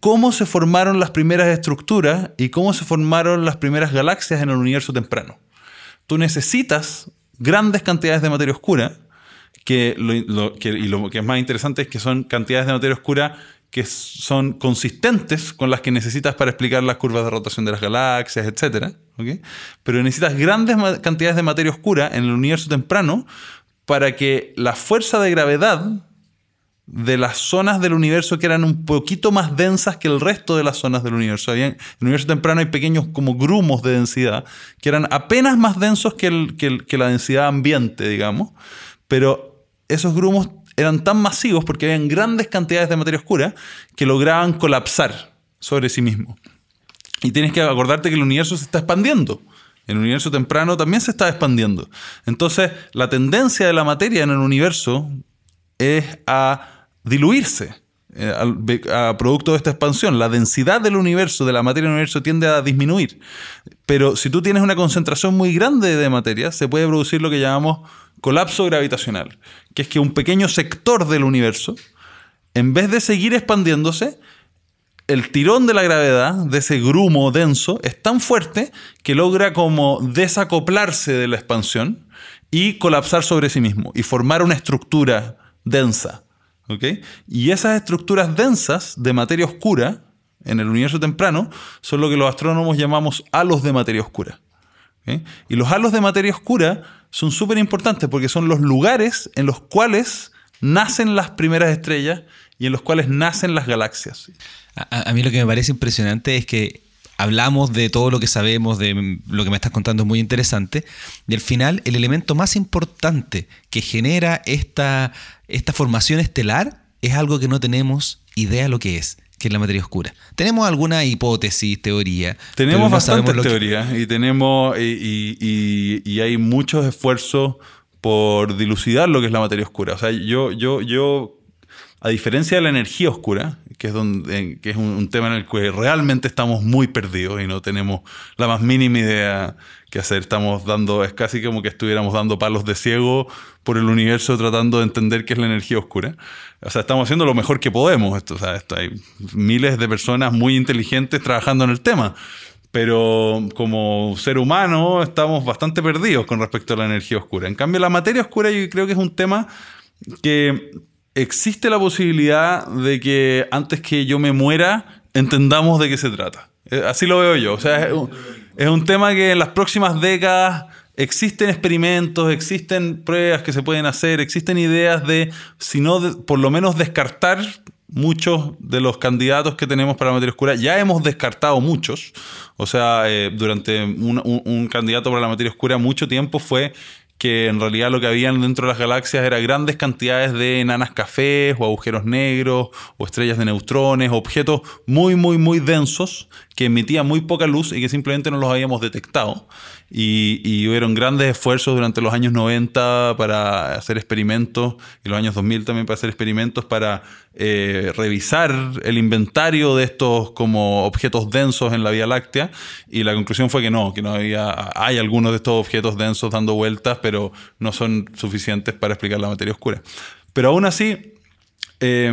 cómo se formaron las primeras estructuras y cómo se formaron las primeras galaxias en el universo temprano. Tú necesitas grandes cantidades de materia oscura, que y lo que es más interesante es que son cantidades de materia oscura que son consistentes con las que necesitas para explicar las curvas de rotación de las galaxias, etc. Pero necesitas grandes cantidades de materia oscura en el universo temprano para que la fuerza de gravedad de las zonas del universo que eran un poquito más densas que el resto de las zonas del universo. en el universo temprano hay pequeños como grumos de densidad que eran apenas más densos que, que, la densidad ambiente, digamos, pero esos grumos eran tan masivos porque habían grandes cantidades de materia oscura que lograban colapsar sobre sí mismos. Y tienes que acordarte que el universo se está expandiendo. El universo temprano también se está expandiendo. Entonces, la tendencia de la materia en el universo es a diluirse eh, a, producto de esta expansión. La densidad del universo, de la materia del universo, tiende a disminuir. Pero si tú tienes una concentración muy grande de materia, se puede producir lo que llamamos colapso gravitacional, que es que un pequeño sector del universo, en vez de seguir expandiéndose, el tirón de la gravedad, de ese grumo denso, es tan fuerte que logra como desacoplarse de la expansión y colapsar sobre sí mismo y formar una estructura densa y esas estructuras densas de materia oscura en el universo temprano son lo que los astrónomos llamamos halos de materia oscura. Y los halos de materia oscura son súper importantes porque son los lugares en los cuales nacen las primeras estrellas y en los cuales nacen las galaxias. A, mí lo que me parece impresionante es que hablamos de todo lo que sabemos, de lo que me estás contando es muy interesante, y al final el elemento más importante que genera esta, esta formación estelar es algo que no tenemos idea lo que es que es la materia oscura. Tenemos alguna hipótesis, teoría. Tenemos bastantes teorías y tenemos y, y, hay muchos esfuerzos por dilucidar lo que es la materia oscura. O sea, yo, yo, yo a diferencia de la energía oscura, que es, donde, que es un, tema en el que realmente estamos muy perdidos y no tenemos la más mínima idea que hacer, estamos dando, es casi como que estuviéramos dando palos de ciego por el universo tratando de entender qué es la energía oscura. O sea, estamos haciendo lo mejor que podemos. Esto, o sea, esto, hay miles de personas muy inteligentes trabajando en el tema pero como ser humano estamos bastante perdidos con respecto a la energía oscura. En cambio, la materia oscura yo creo que es un tema que existe la posibilidad de que antes que yo me muera entendamos de qué se trata. Eh, así lo veo yo. O sea, es un, tema que en las próximas décadas existen experimentos, existen pruebas que se pueden hacer, existen ideas de, si no, por lo menos descartar muchos de los candidatos que tenemos para la materia oscura. Ya hemos descartado muchos. O sea, eh, durante un, candidato para la materia oscura mucho tiempo fue que en realidad lo que habían dentro de las galaxias era grandes cantidades de enanas cafés o agujeros negros o estrellas de neutrones, objetos muy, muy, muy densos que emitían muy poca luz y que simplemente no los habíamos detectado. Y, y hubieron grandes esfuerzos durante los años 90 para hacer experimentos y los años 2000 también para hacer experimentos para eh, revisar el inventario de estos como objetos densos en la Vía Láctea y la conclusión fue que no, que no había, hay algunos de estos objetos densos dando vueltas, pero no son suficientes para explicar la materia oscura. Pero aún así, eh,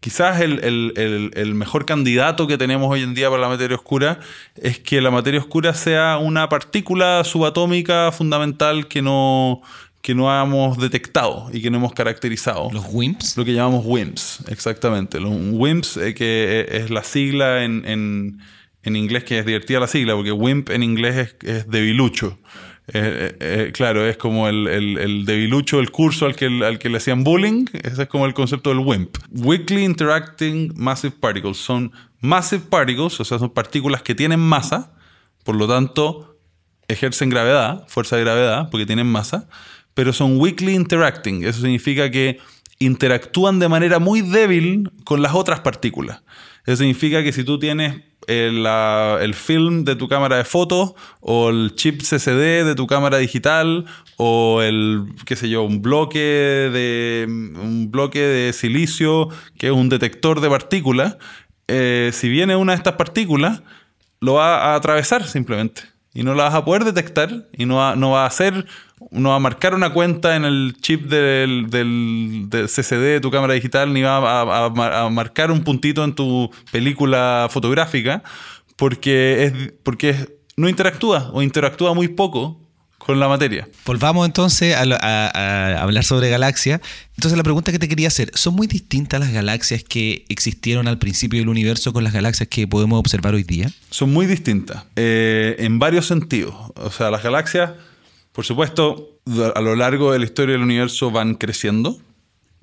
quizás el, mejor candidato que tenemos hoy en día para la materia oscura es que la materia oscura sea una partícula subatómica fundamental que no, que no hemos detectado y que no hemos caracterizado. ¿Los WIMPs? Lo que llamamos WIMPs, exactamente. Los WIMPs, eh, que es la sigla en, en, inglés, que es divertida la sigla, porque WIMP en inglés es, es debilucho. Eh, eh, claro, es como el, el, debilucho del curso al que, al que le hacían bullying. Ese es como el concepto del WIMP. Weakly Interacting Massive Particles. Son massive particles, o sea, son partículas que tienen masa, por lo tanto, ejercen gravedad, fuerza de gravedad, porque tienen masa, pero son weakly interacting. Eso significa que interactúan de manera muy débil con las otras partículas. Eso significa que si tú tienes el, film de tu cámara de fotos o el chip CCD de tu cámara digital o el, qué sé yo, un bloque de, un bloque de silicio que es un detector de partículas, eh, si viene una de estas partículas, lo va a atravesar simplemente y no la vas a poder detectar y no va, no va a hacer no va a marcar una cuenta en el chip del, CCD de tu cámara digital, ni va a, marcar un puntito en tu película fotográfica, porque, es, porque no interactúa o interactúa muy poco con la materia. Volvamos entonces a, hablar sobre galaxias. Entonces la pregunta que te quería hacer, ¿son muy distintas las galaxias que existieron al principio del universo con las galaxias que podemos observar hoy día? Son muy distintas, eh, en varios sentidos. O sea, las galaxias por supuesto, a lo largo de la historia del universo van creciendo,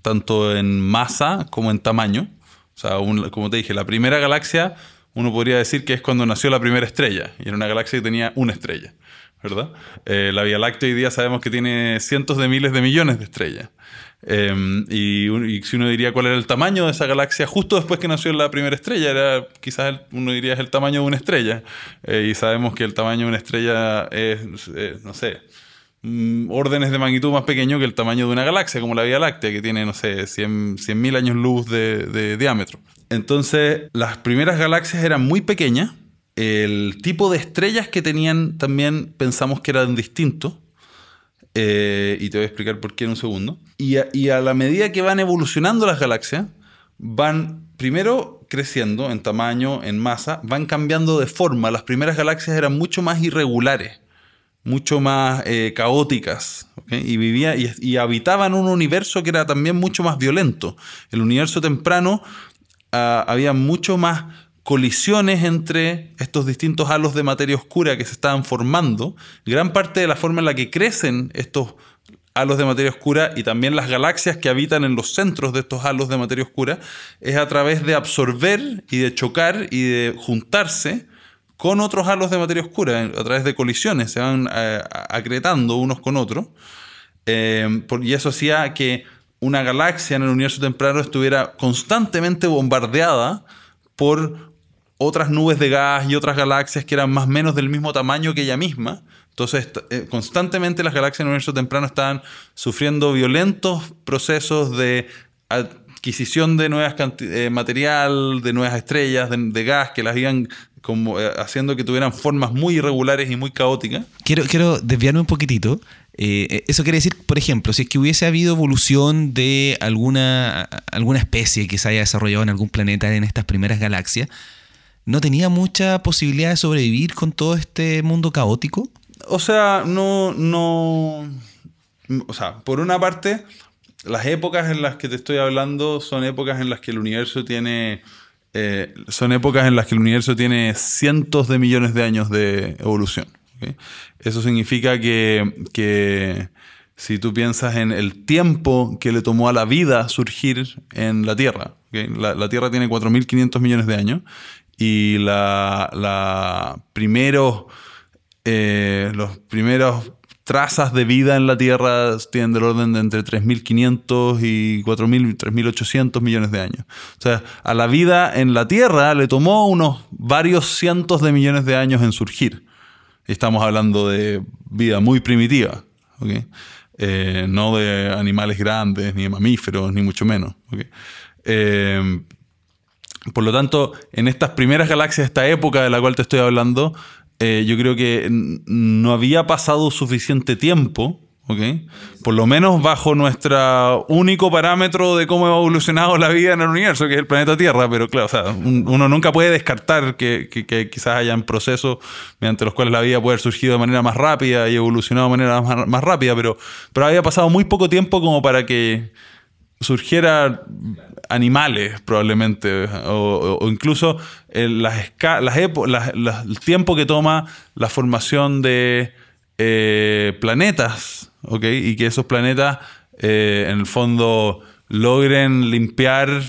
tanto en masa como en tamaño. O sea, como te dije, la primera galaxia, uno podría decir que es cuando nació la primera estrella, y era una galaxia que tenía una estrella, ¿verdad? Eh, la Vía Láctea hoy día sabemos que tiene cientos de miles de millones de estrellas. Em, y, si uno diría cuál era el tamaño de esa galaxia justo después que nació la primera estrella, era quizás uno diría es el tamaño de una estrella. Eh, y sabemos que el tamaño de una estrella es, eh, no sé, mm, órdenes de magnitud más pequeño que el tamaño de una galaxia, como la Vía Láctea, que tiene, no sé, 100.000 años luz de, de diámetro. Entonces, las primeras galaxias eran muy pequeñas. El tipo de estrellas que tenían también pensamos que eran distintos. Eh, y te voy a explicar por qué en un segundo. Y a, la medida que van evolucionando las galaxias, van primero creciendo en tamaño, en masa, van cambiando de forma. Las primeras galaxias eran mucho más irregulares, mucho más eh, caóticas, y, vivía, y, habitaban un universo que era también mucho más violento. El universo temprano ah, había mucho más colisiones entre estos distintos halos de materia oscura que se estaban formando, gran parte de la forma en la que crecen estos halos de materia oscura y también las galaxias que habitan en los centros de estos halos de materia oscura es a través de absorber y de chocar y de juntarse con otros halos de materia oscura, a través de colisiones, se van eh, acretando unos con otros. Eh, y eso hacía que una galaxia en el universo temprano estuviera constantemente bombardeada por otras nubes de gas y otras galaxias que eran más o menos del mismo tamaño que ella misma. Entonces, eh, constantemente las galaxias en el universo temprano estaban sufriendo violentos procesos de adquisición de nuevas eh, material, de nuevas estrellas, de, gas que las iban como eh, haciendo que tuvieran formas muy irregulares y muy caóticas. Quiero, quiero desviarme un poquitito. eso quiere decir, por ejemplo, si es que hubiese habido evolución de alguna, alguna especie que se haya desarrollado en algún planeta en estas primeras galaxias, no tenía mucha posibilidad de sobrevivir con todo este mundo caótico? O sea, no, no. O sea, por una parte, las épocas en las que te estoy hablando son épocas en las que el universo tiene. Eh, son épocas en las que el universo tiene cientos de millones de años de evolución. Eso significa que, que si tú piensas en el tiempo que le tomó a la vida surgir en la Tierra, la, la, Tierra tiene 4.500 millones de años y la, la primeros, eh, los primeros trazas de vida en la Tierra tienen del orden de entre 3.500 y 4.000, 3.800 millones de años. O sea, a la vida en la Tierra le tomó unos varios cientos de millones de años en surgir. Estamos hablando de vida muy primitiva, eh, no de animales grandes, ni de mamíferos, ni mucho menos. Eh, por lo tanto, en estas primeras galaxias, esta época de la cual te estoy hablando, eh, yo creo que no había pasado suficiente tiempo por lo menos bajo nuestro único parámetro de cómo ha evolucionado la vida en el universo, que es el planeta Tierra, pero claro, o sea, uno nunca puede descartar que, quizás hayan procesos mediante los cuales la vida puede haber surgido de manera más rápida y evolucionado de manera más, rápida, pero, pero había pasado muy poco tiempo como para que surgiera animales probablemente o, incluso el, las, el tiempo que toma la formación de eh, planetas y que esos planetas eh, en el fondo logren limpiar,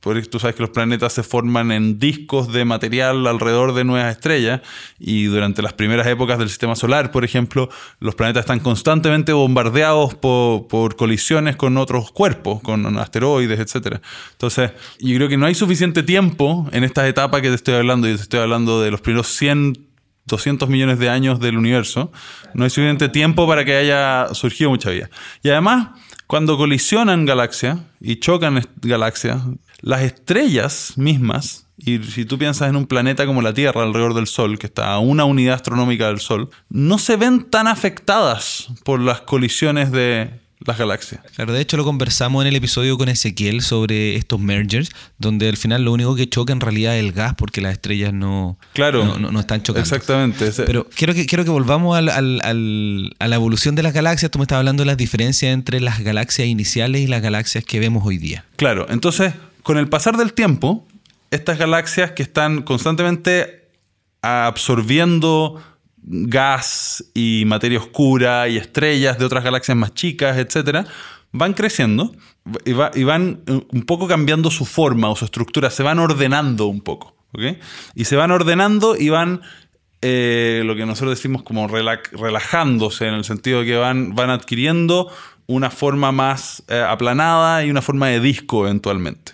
porque tú sabes que los planetas se forman en discos de material alrededor de nuevas estrellas y durante las primeras épocas del sistema solar, por ejemplo, los planetas están constantemente bombardeados por, colisiones con otros cuerpos, con asteroides, etc. Entonces, yo creo que no hay suficiente tiempo en estas etapas que te estoy hablando, y te estoy hablando de los primeros 100 200 millones de años del universo, no hay suficiente tiempo para que haya surgido mucha vida. Y además, cuando colisionan galaxias y chocan galaxias, las estrellas mismas, y si tú piensas en un planeta como la Tierra alrededor del Sol, que está a una unidad astronómica del Sol, no se ven tan afectadas por las colisiones de, las galaxias. Claro, de hecho lo conversamos en el episodio con Ezequiel sobre estos mergers, donde al final lo único que choca en realidad es el gas, porque las estrellas no, claro, no, están chocando. Exactamente. Pero quiero que, quiero que volvamos al, a la evolución de las galaxias. Tú me estabas hablando de las diferencias entre las galaxias iniciales y las galaxias que vemos hoy día. Claro, entonces, con el pasar del tiempo, estas galaxias que están constantemente absorbiendo gas y materia oscura y estrellas de otras galaxias más chicas, etcétera, van creciendo y, van un poco cambiando su forma o su estructura, se van ordenando un poco. Y se van ordenando y van eh, lo que nosotros decimos como relajándose, en el sentido de que van, van adquiriendo una forma más eh, aplanada y una forma de disco eventualmente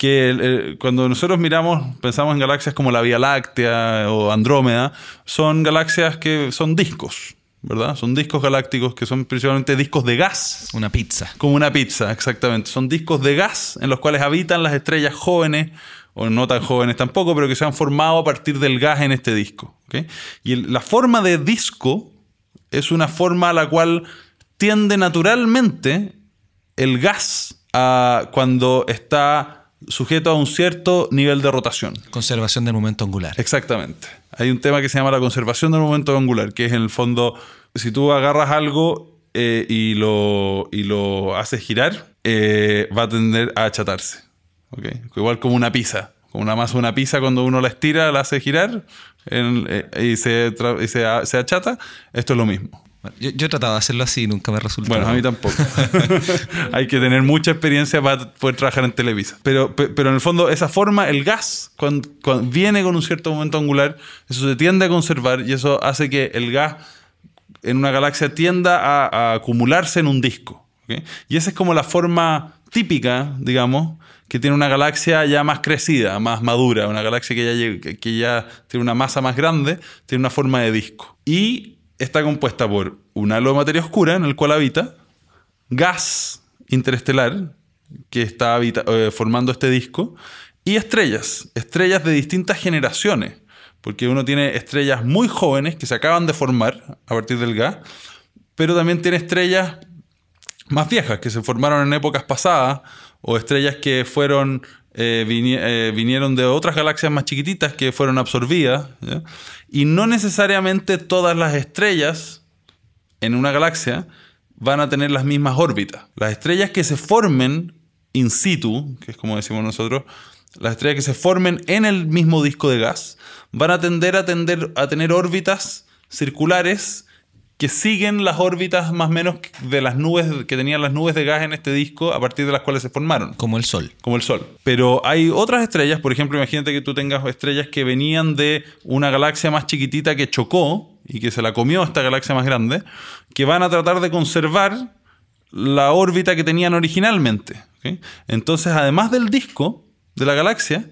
que cuando nosotros miramos, pensamos en galaxias como la Vía Láctea o Andrómeda, son galaxias que son discos, ¿verdad? Son discos galácticos que son principalmente discos de gas. Una pizza. Como una pizza, exactamente. Son discos de gas en los cuales habitan las estrellas jóvenes, o no tan jóvenes tampoco, pero que se han formado a partir del gas en este disco. Y la forma de disco es una forma a la cual tiende naturalmente el gas a cuando está sujeto a un cierto nivel de rotación. Conservación del momento angular. Exactamente. Hay un tema que se llama la conservación del momento angular, que es en el fondo, si tú agarras algo eh, y, lo, y lo haces girar, eh, va a tender a achatarse. ¿okay? Igual como una pizza. Como una masa una pizza, cuando uno la estira, la hace girar eh, y, se, y se achata, esto es lo mismo. Yo, he tratado de hacerlo así y nunca me resultó. Bueno, a mí tampoco. [laughs] Hay que tener mucha experiencia para poder trabajar en Televisa. Pero, pero en el fondo, esa forma, el gas, cuando, viene con un cierto momento angular, eso se tiende a conservar y eso hace que el gas en una galaxia tienda a, acumularse en un disco. Y esa es como la forma típica, digamos, que tiene una galaxia ya más crecida, más madura, una galaxia que ya, que ya tiene una masa más grande, tiene una forma de disco. Y está compuesta por un halo de materia oscura en el cual habita, gas interestelar que está eh, formando este disco, y estrellas, estrellas de distintas generaciones, porque uno tiene estrellas muy jóvenes que se acaban de formar a partir del gas, pero también tiene estrellas más viejas que se formaron en épocas pasadas, o estrellas que fueron eh, eh, vinieron de otras galaxias más chiquititas que fueron absorbidas. Y no necesariamente todas las estrellas en una galaxia van a tener las mismas órbitas. Las estrellas que se formen in situ, que es como decimos nosotros, las estrellas que se formen en el mismo disco de gas, van a tender a, tender, a tener órbitas circulares que siguen las órbitas más o menos de las nubes que tenían las nubes de gas en este disco a partir de las cuales se formaron. Como el Sol. Como el Sol. Pero hay otras estrellas, por ejemplo, imagínate que tú tengas estrellas que venían de una galaxia más chiquitita que chocó y que se la comió esta galaxia más grande, que van a tratar de conservar la órbita que tenían originalmente. Entonces, además del disco de la galaxia,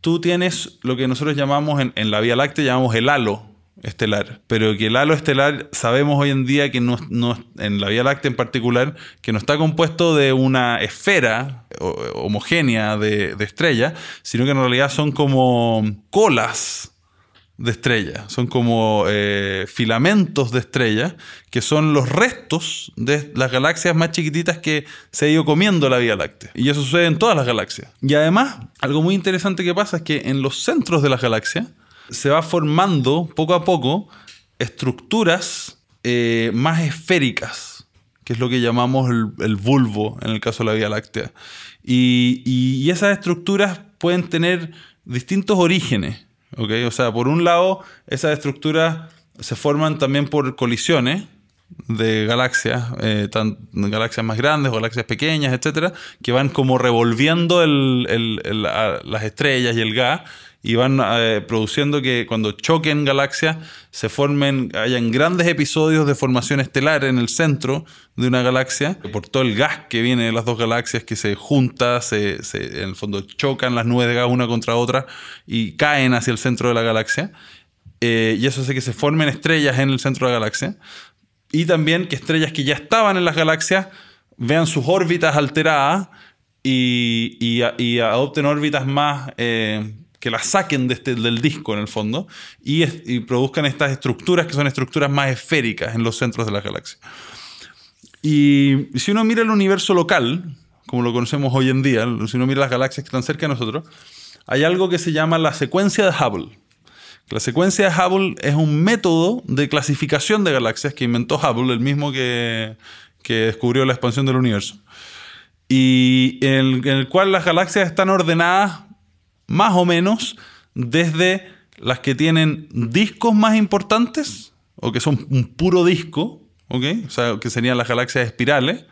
tú tienes lo que nosotros llamamos en, en la Vía Láctea, llamamos el halo estelar, pero que el halo estelar sabemos hoy en día que no, en la Vía Láctea en particular, que no está compuesto de una esfera homogénea de, de estrellas, sino que en realidad son como colas de estrellas, son como eh, filamentos de estrellas, que son los restos de las galaxias más chiquititas que se ha ido comiendo la Vía Láctea. Y eso sucede en todas las galaxias. Y además, algo muy interesante que pasa es que en los centros de las galaxias se va formando poco a poco estructuras eh, más esféricas, que es lo que llamamos el, bulbo en el caso de la Vía Láctea. y esas estructuras pueden tener distintos orígenes. O sea, por un lado, esas estructuras se forman también por colisiones de galaxias, eh, galaxias más grandes o galaxias pequeñas, etcétera, que van como revolviendo las estrellas y el gas y van eh, produciendo que cuando choquen galaxias se formen, hayan grandes episodios de formación estelar en el centro de una galaxia, por todo el gas que viene de las dos galaxias que se junta, se, en el fondo chocan las nubes de gas una contra otra y caen hacia el centro de la galaxia. Eh, y eso hace que se formen estrellas en el centro de la galaxia. Y también que estrellas que ya estaban en las galaxias vean sus órbitas alteradas y, adopten órbitas más eh, que las saquen este, del disco en el fondo y, produzcan estas estructuras que son estructuras más esféricas en los centros de la galaxia. Y si uno mira el universo local, como lo conocemos hoy en día, si uno mira las galaxias que están cerca de nosotros, hay algo que se llama la secuencia de Hubble. La secuencia de Hubble es un método de clasificación de galaxias que inventó Hubble, el mismo que, que descubrió la expansión del universo. Y en el cual las galaxias están ordenadas más o menos desde las que tienen discos más importantes, o que son un puro disco, o sea, que serían las galaxias espirales,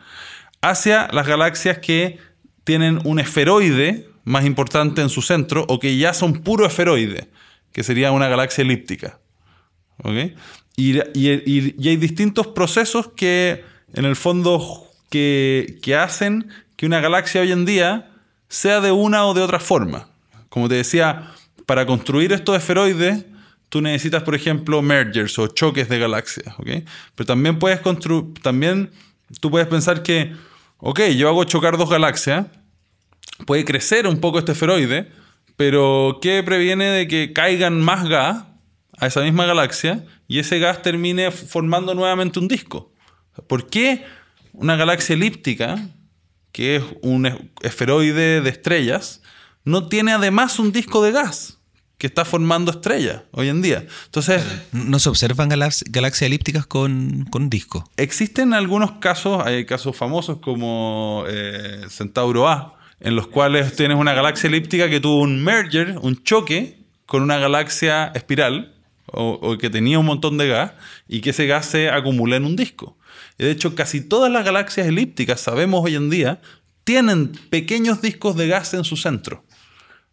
hacia las galaxias que tienen un esferoide más importante en su centro, o que ya son puro esferoide, que sería una galaxia elíptica. Y, hay distintos procesos que, en el fondo, que, que hacen que una galaxia hoy en día sea de una o de otra forma. Como te decía, para construir estos esferoides, tú necesitas, por ejemplo, mergers o choques de galaxias, ¿ok? Pero también puedes construir, también tú puedes pensar que, ok, yo hago chocar dos galaxias, puede crecer un poco este esferoide, pero ¿qué previene de que caigan más gas a esa misma galaxia y ese gas termine formando nuevamente un disco? ¿Por qué una galaxia elíptica, que es un esferoide de estrellas, no tiene además un disco de gas que está formando estrellas hoy en día. Entonces, ¿No se observan galaxias elípticas con, con disco? Existen algunos casos, hay casos famosos como eh, Centauro A, en los cuales tienes una galaxia elíptica que tuvo un merger, un choque con una galaxia espiral, o, que tenía un montón de gas, y que ese gas se acumula en un disco. Y de hecho, casi todas las galaxias elípticas, sabemos hoy en día, tienen pequeños discos de gas en su centro.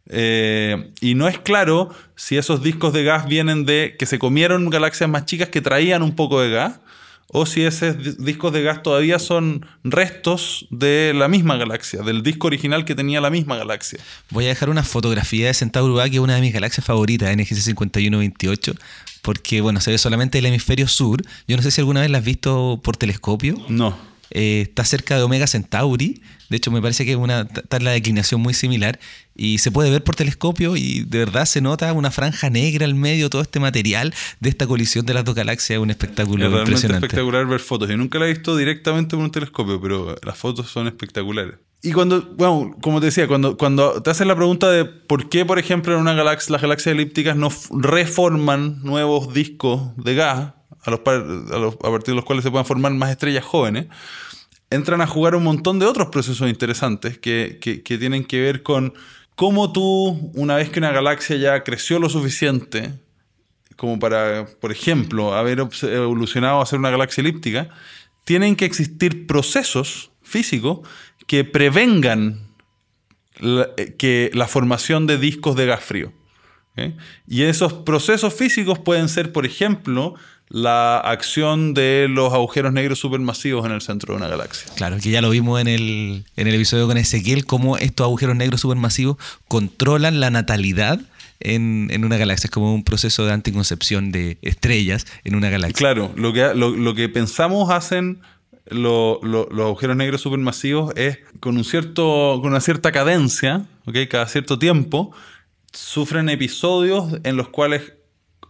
Eh, y no es claro si esos discos de gas vienen de que se comieron galaxias más chicas que traían un poco de gas, o si esos discos de gas todavía son restos de la misma galaxia, del disco original que tenía la misma galaxia. Voy a dejar una fotografía de Centauro A, que es una de mis galaxias favoritas, NGC 5128, porque bueno, se ve solamente el hemisferio sur. Yo no sé si alguna vez la has visto por telescopio. No. Eh, está cerca de Omega Centauri. De hecho, me parece que es una, está la declinación muy similar. Y se puede ver por telescopio y de verdad se nota una franja negra al medio, todo este material de esta colisión de las dos galaxias. Es un espectáculo es impresionante. espectacular ver fotos. Yo nunca la he visto directamente por un telescopio, pero las fotos son espectaculares. Y cuando, bueno, como te decía, cuando, cuando te hacen la pregunta de por qué, por ejemplo, en una galaxia, las galaxias elípticas no reforman nuevos discos de gas, a, partir de los cuales se puedan formar más estrellas jóvenes, entran a jugar un montón de otros procesos interesantes que, que, tienen que ver con cómo tú, una vez que una galaxia ya creció lo suficiente, como para, por ejemplo, haber evolucionado a ser una galaxia elíptica, tienen que existir procesos físicos que prevengan la, que la formación de discos de gas frío. Y esos procesos físicos pueden ser, por ejemplo, la acción de los agujeros negros supermasivos en el centro de una galaxia. Claro, que ya lo vimos en el, en el episodio con Ezequiel, cómo estos agujeros negros supermasivos controlan la natalidad en, en, una galaxia, es como un proceso de anticoncepción de estrellas en una galaxia. Claro, lo que, lo, lo que pensamos hacen los agujeros negros supermasivos es con, un cierto, con una cierta cadencia, ¿okay? cada cierto tiempo, sufren episodios en los cuales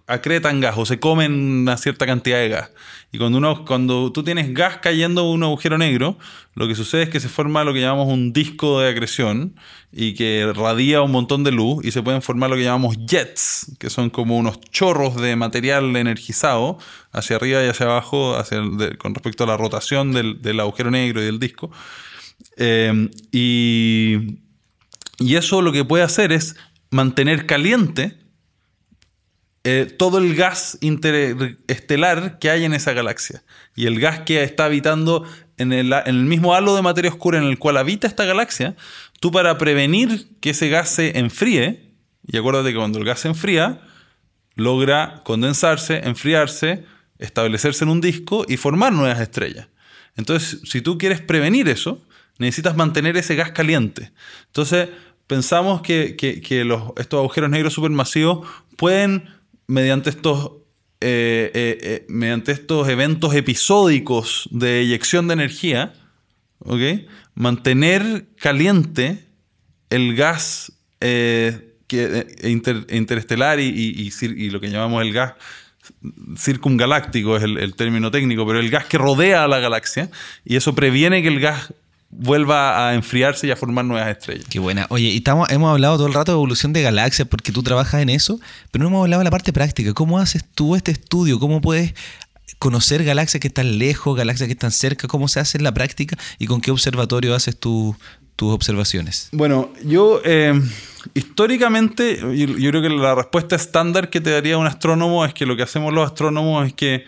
acretan gas o se comen una cierta cantidad de gas. Y cuando, uno, cuando tú tienes gas cayendo en un agujero negro, lo que sucede es que se forma lo que llamamos un disco de acreción y que radia un montón de luz y se pueden formar lo que llamamos jets, que son como unos chorros de material energizado hacia arriba y hacia abajo con respecto a la rotación del, agujero negro y del disco. Eh, y, y eso lo que puede hacer es mantener caliente eh, todo el gas interestelar que hay en esa galaxia. Y el gas que está habitando en el, mismo halo de materia oscura en el cual habita esta galaxia, tú para prevenir que ese gas se enfríe, y acuérdate que cuando el gas se enfría, logra condensarse, enfriarse, establecerse en un disco y formar nuevas estrellas. Entonces, si tú quieres prevenir eso, necesitas mantener ese gas caliente. Entonces, pensamos que, estos agujeros negros supermasivos pueden mediante estos, eh, eh, eh, mediante estos eventos episódicos de eyección de energía, mantener caliente el gas que, interestelar y, lo que llamamos el gas circungaláctico es el, término técnico, pero el gas que rodea a la galaxia, y eso previene que el gas vuelva a enfriarse y a formar nuevas estrellas. Qué buena. Oye, y estamos, hemos hablado todo el rato de evolución de galaxias porque tú trabajas en eso, pero no hemos hablado de la parte práctica. ¿Cómo haces tú este estudio? ¿Cómo puedes conocer galaxias que están lejos, galaxias que están cerca? ¿Cómo se hace en la práctica y con qué observatorio haces tus observaciones? Bueno, yo eh, históricamente, yo, creo que la respuesta estándar que te daría un astrónomo es que lo que hacemos los astrónomos es que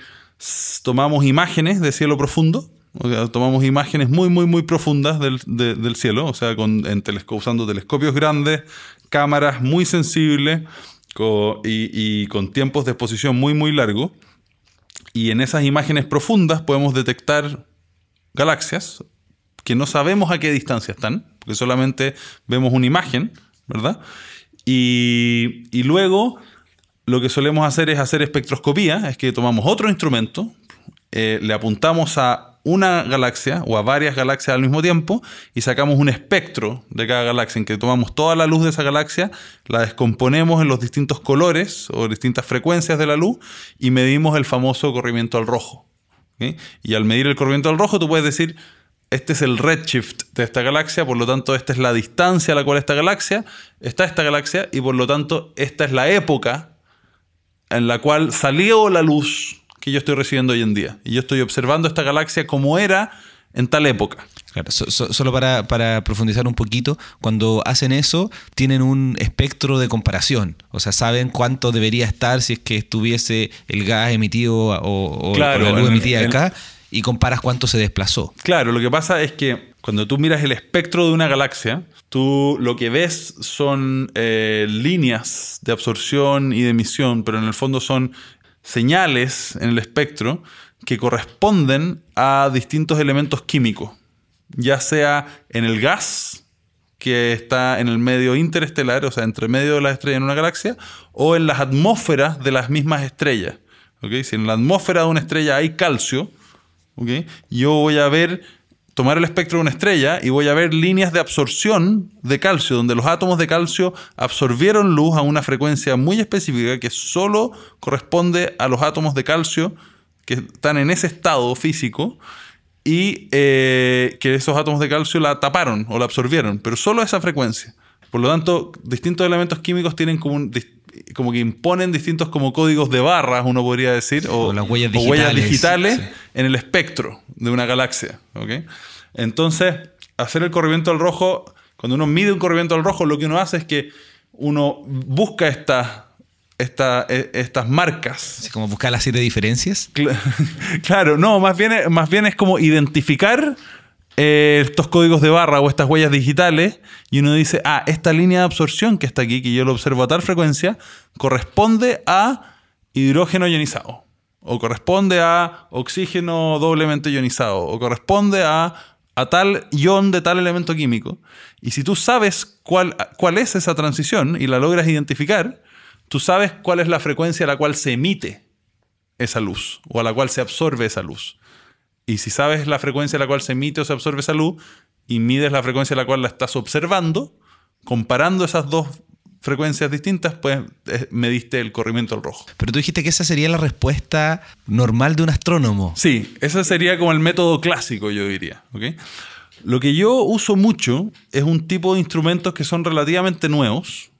tomamos imágenes de cielo profundo tomamos imágenes muy, muy, muy profundas del, cielo, o sea, con, usando telescopios grandes, cámaras muy sensibles y, con tiempos de exposición muy, muy largos. Y en esas imágenes profundas podemos detectar galaxias que no sabemos a qué distancia están, porque solamente vemos una imagen, ¿verdad? Y, y luego lo que solemos hacer es hacer espectroscopía, es que tomamos otro instrumento, eh, le apuntamos a una galaxia o a varias galaxias al mismo tiempo y sacamos un espectro de cada galaxia en que tomamos toda la luz de esa galaxia, la descomponemos en los distintos colores o distintas frecuencias de la luz y medimos el famoso corrimiento al rojo. Y al medir el corrimiento al rojo tú puedes decir, este es el redshift de esta galaxia, por lo tanto esta es la distancia a la cual esta galaxia está esta galaxia y por lo tanto esta es la época en la cual salió la luz que yo estoy recibiendo hoy en día. Y yo estoy observando esta galaxia como era en tal época. Claro, solo para, profundizar un poquito, cuando hacen eso, tienen un espectro de comparación. O sea, saben cuánto debería estar si es que estuviese el gas emitido o, la luz emitida acá, y comparas cuánto se desplazó. Claro, lo que pasa es que cuando tú miras el espectro de una galaxia, tú lo que ves son eh, líneas de absorción y de emisión, pero en el fondo son señales en el espectro que corresponden a distintos elementos químicos, ya sea en el gas que está en el medio interestelar, o sea, entre medio de las estrellas en una galaxia, o en las atmósferas de las mismas estrellas. Si en la atmósfera de una estrella hay calcio, yo voy a ver tomar el espectro de una estrella y voy a ver líneas de absorción de calcio, donde los átomos de calcio absorbieron luz a una frecuencia muy específica que solo corresponde a los átomos de calcio que están en ese estado físico y eh, que esos átomos de calcio la taparon o la absorbieron, pero solo esa frecuencia. Por lo tanto, distintos elementos químicos tienen como, como que imponen distintos como códigos de barras, uno podría decir, o, las huellas digitales, en el espectro de una galaxia. Entonces, hacer el corrimiento al rojo, cuando uno mide un corrimiento al rojo, lo que uno hace es que uno busca estas e, estas marcas. Así como buscar las siete diferencias. [laughs] Claro, no, más bien, más bien es como identificar eh, estos códigos de barra o estas huellas digitales y uno dice, ah, esta línea de absorción que está aquí, que yo lo observo a tal frecuencia, corresponde a hidrógeno ionizado, o corresponde a oxígeno doblemente ionizado, o corresponde a, a tal ion de tal elemento químico. Y si tú sabes cuál, cuál es esa transición y la logras identificar, tú sabes cuál es la frecuencia a la cual se emite esa luz o a la cual se absorbe esa luz. Y si sabes la frecuencia a la cual se emite o se absorbe esa luz y mides la frecuencia a la cual la estás observando, comparando esas dos frecuencias distintas, pues eh, mediste el corrimiento al rojo. Pero tú dijiste que esa sería la respuesta normal de un astrónomo. Sí, ese sería como el método clásico, yo diría. Lo que yo uso mucho es un tipo de instrumentos que son relativamente nuevos,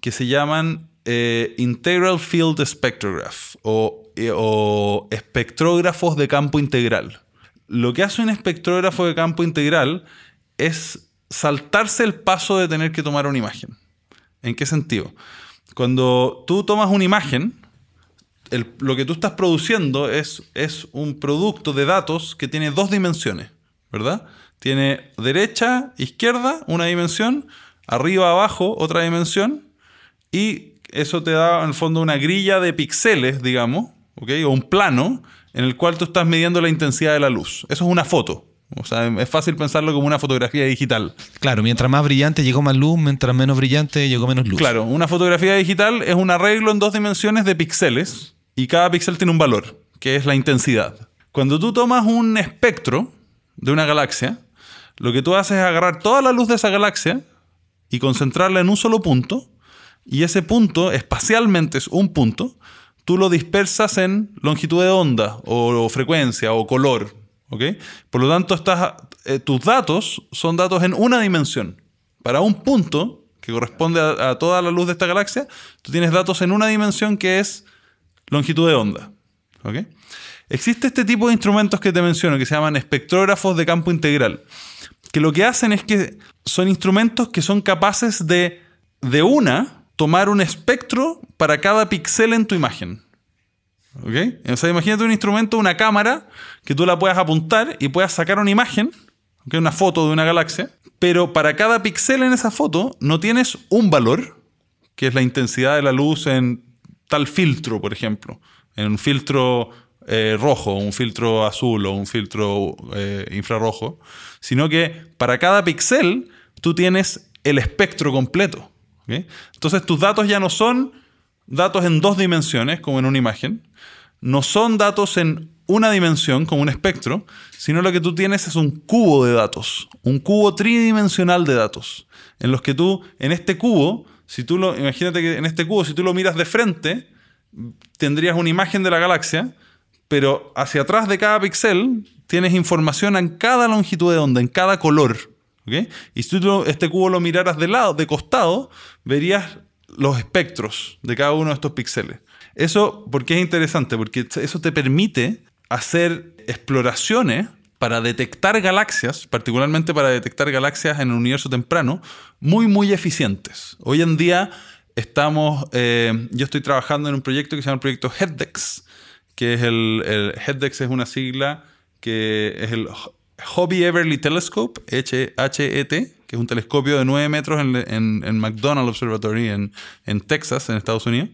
que se llaman eh, Integral Field Spectrograph o, o espectrógrafos de campo integral. Lo que hace un espectrógrafo de campo integral es saltarse el paso de tener que tomar una imagen. ¿En qué sentido? Cuando tú tomas una imagen, lo que tú estás produciendo es, es un producto de datos que tiene dos dimensiones, ¿verdad? Tiene derecha, izquierda, una dimensión, arriba, abajo, otra dimensión, y eso te da en el fondo una grilla de píxeles, digamos, ¿ok? O un plano en el cual tú estás midiendo la intensidad de la luz. Eso es una foto. O sea, es fácil pensarlo como una fotografía digital. Claro, mientras más brillante llegó más luz, mientras menos brillante llegó menos luz. Claro, una fotografía digital es un arreglo en dos dimensiones de píxeles y cada píxel tiene un valor, que es la intensidad. Cuando tú tomas un espectro de una galaxia, lo que tú haces es agarrar toda la luz de esa galaxia y concentrarla en un solo punto, y ese punto espacialmente es un punto, tú lo dispersas en longitud de onda o frecuencia o color, por lo tanto, eh, tus datos son datos en una dimensión. Para un punto que corresponde a, toda la luz de esta galaxia, tú tienes datos en una dimensión que es longitud de onda. Existe este tipo de instrumentos que te menciono, que se llaman espectrógrafos de campo integral, que lo que hacen es que son instrumentos que son capaces de, de una, tomar un espectro para cada píxel en tu imagen. ¿Ok? Imagínate un instrumento, una cámara, que tú la puedas apuntar y puedas sacar una imagen, una foto de una galaxia, pero para cada píxel en esa foto no tienes un valor, que es la intensidad de la luz en tal filtro, por ejemplo, en un filtro eh, rojo, un filtro azul o un filtro eh, infrarrojo, sino que para cada píxel tú tienes el espectro completo. Entonces tus datos ya no son datos en dos dimensiones, como en una imagen, no son datos en una dimensión, como un espectro, sino lo que tú tienes es un cubo de datos, un cubo tridimensional de datos, en los que tú, en este cubo, si tú lo, imagínate que en este cubo, si tú lo miras de frente, tendrías una imagen de la galaxia, pero hacia atrás de cada píxel tienes información en cada longitud de onda, en cada color. Y si tú este cubo lo miraras de lado, de costado, verías los espectros de cada uno de estos píxeles. Eso, ¿por qué es interesante? Porque eso te permite hacer exploraciones para detectar galaxias, particularmente para detectar galaxias en el universo temprano, muy, muy eficientes. Hoy en día estamos, eh, yo estoy trabajando en un proyecto que se llama el proyecto HEDDEX, que es el, el HEDDEX es una sigla que es el Hobby Everly Telescope, HET, que es un telescopio de 9 metros en, en, en McDonald Observatory en, en Texas, en Estados Unidos.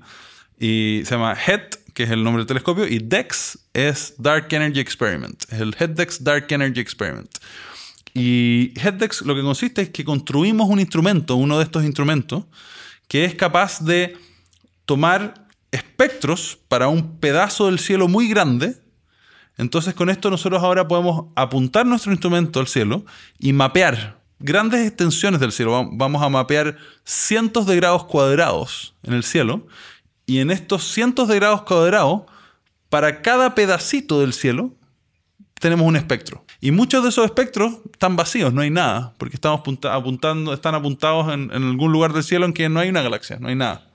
Y se llama HET, que es el nombre del telescopio, y DEX es Dark Energy Experiment. Es el HEDDEX Dark Energy Experiment. Y HEDDEX lo que consiste es que construimos un instrumento, uno de estos instrumentos, que es capaz de tomar espectros para un pedazo del cielo muy grande. Entonces con esto nosotros ahora podemos apuntar nuestro instrumento al cielo y mapear grandes extensiones del cielo. Vamos a mapear cientos de grados cuadrados en el cielo y en estos cientos de grados cuadrados, para cada pedacito del cielo, tenemos un espectro. Y muchos de esos espectros están vacíos, no hay nada, porque estamos apuntando, están apuntados en, algún lugar del cielo en que no hay una galaxia, no hay nada.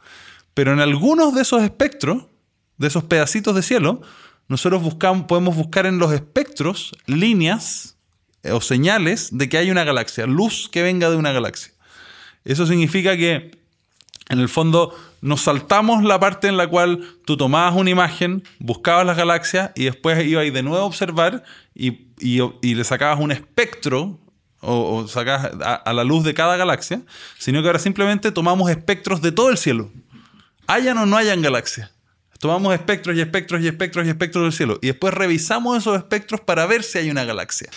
Pero en algunos de esos espectros, de esos pedacitos de cielo, nosotros podemos buscar en los espectros líneas eh, o señales de que hay una galaxia, luz que venga de una galaxia. Eso significa que en el fondo nos saltamos la parte en la cual tú tomabas una imagen, buscabas las galaxias y después ibas de nuevo a observar y, le sacabas un espectro o, sacabas a, la luz de cada galaxia, sino que ahora simplemente tomamos espectros de todo el cielo. Hayan o no hayan galaxias. Tomamos espectros y espectros y espectros y espectros del cielo y después revisamos esos espectros para ver si hay una galaxia.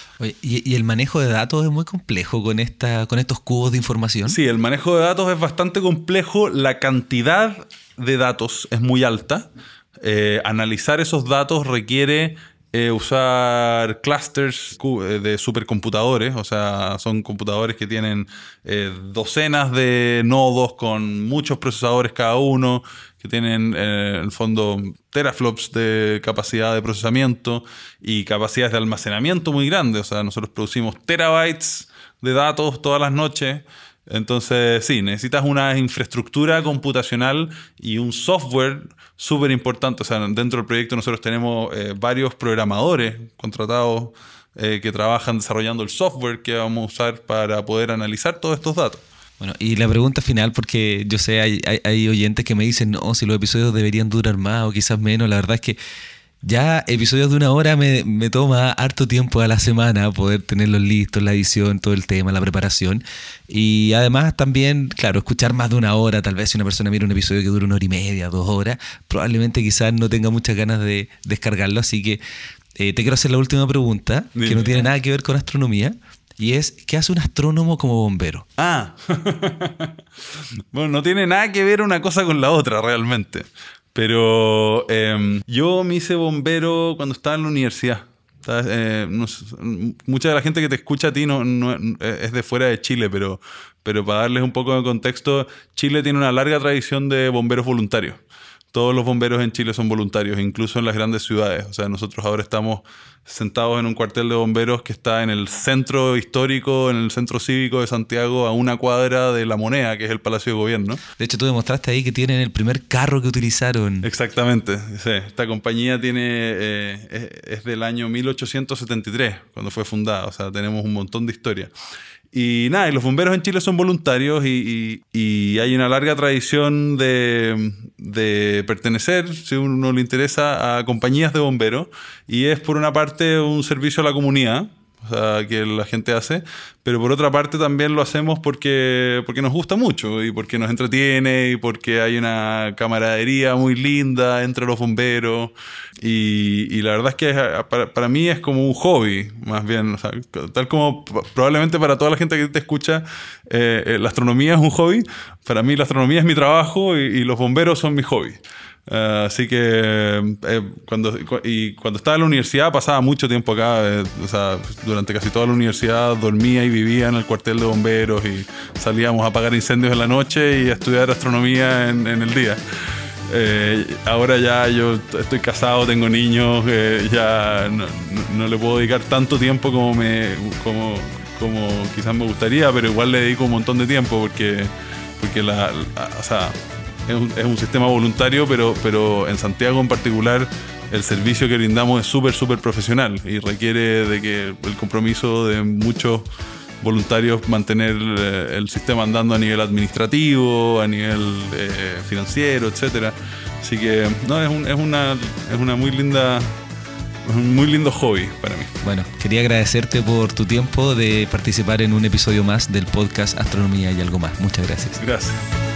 ¿y, el manejo de datos es muy complejo con, esta, con estos cubos de información? Sí, el manejo de datos es bastante complejo. La cantidad de datos es muy alta. Eh, analizar esos datos requiere eh, usar clusters eh, de supercomputadores, o sea, son computadores que tienen eh, docenas de nodos con muchos procesadores cada uno, que tienen en el fondo teraflops de capacidad de procesamiento y capacidades de almacenamiento muy grandes, o sea, nosotros producimos terabytes de datos todas las noches. Entonces, sí, necesitas una infraestructura computacional y un software súper importante. O sea, dentro del proyecto nosotros tenemos eh, varios programadores contratados eh, que trabajan desarrollando el software que vamos a usar para poder analizar todos estos datos. Bueno, y la pregunta final, porque yo sé, hay, hay oyentes que me dicen, no, si los episodios deberían durar más o quizás menos, la verdad es que ya episodios de una hora me, toma harto tiempo a la semana poder tenerlos listos, la edición, todo el tema, la preparación. Y además también, claro, escuchar más de una hora, tal vez si una persona mira un episodio que dura una hora y media, dos horas, probablemente quizás no tenga muchas ganas de descargarlo. Así que eh, te quiero hacer la última pregunta, que no tiene nada que ver con astronomía. Y es, ¿qué hace un astrónomo como bombero? Ah, [laughs] bueno, no tiene nada que ver una cosa con la otra realmente. Pero em, yo me hice bombero cuando estaba en la universidad. Eh, mucha de la gente que te escucha a ti no, es de fuera de Chile, pero para darles un poco de contexto, Chile tiene una larga tradición de bomberos voluntarios. Todos los bomberos en Chile son voluntarios, incluso en las grandes ciudades. O sea, nosotros ahora estamos sentados en un cuartel de bomberos que está en el centro histórico, en el centro cívico de Santiago, a una cuadra de La Moneda, que es el Palacio de Gobierno. De hecho, tú demostraste ahí que tienen el primer carro que utilizaron. Exactamente, sí. Esta compañía tiene eh, es, del año 1873, cuando fue fundada, o sea, tenemos un montón de historia. Y nada, y los bomberos en Chile son voluntarios y, hay una larga tradición de, de, pertenecer, si uno le interesa, a compañías de bomberos. Y es por una parte un servicio a la comunidad, o sea, que la gente hace, pero por otra parte también lo hacemos porque, porque nos gusta mucho y porque nos entretiene y porque hay una camaradería muy linda entre los bomberos y, la verdad es que para, mí es como un hobby, más bien, tal como probablemente para toda la gente que te escucha, eh, eh, la astronomía es un hobby, para mí la astronomía es mi trabajo y los bomberos son mi hobby. Eh, así que eh, cuando, y cuando estaba en la universidad pasaba mucho tiempo acá, eh, durante casi toda la universidad dormía y vivía en el cuartel de bomberos y salíamos a apagar incendios en la noche y a estudiar astronomía en, el día. ahora ya yo estoy casado, tengo niños, ya no, le puedo dedicar tanto tiempo como, me, como, como quizás me gustaría, pero igual le dedico un montón de tiempo porque, porque la, es un, sistema voluntario, pero, pero en Santiago en particular el servicio que brindamos es súper, súper profesional y requiere de que el compromiso de muchos voluntarios mantener eh, el sistema andando a nivel administrativo, a nivel eh, financiero, etcétera. Así que no, es, es, una, es una muy linda un muy lindo hobby para mí. Bueno, quería agradecerte por tu tiempo de participar en un episodio más del podcast Astronomía y algo más. Muchas gracias. Gracias.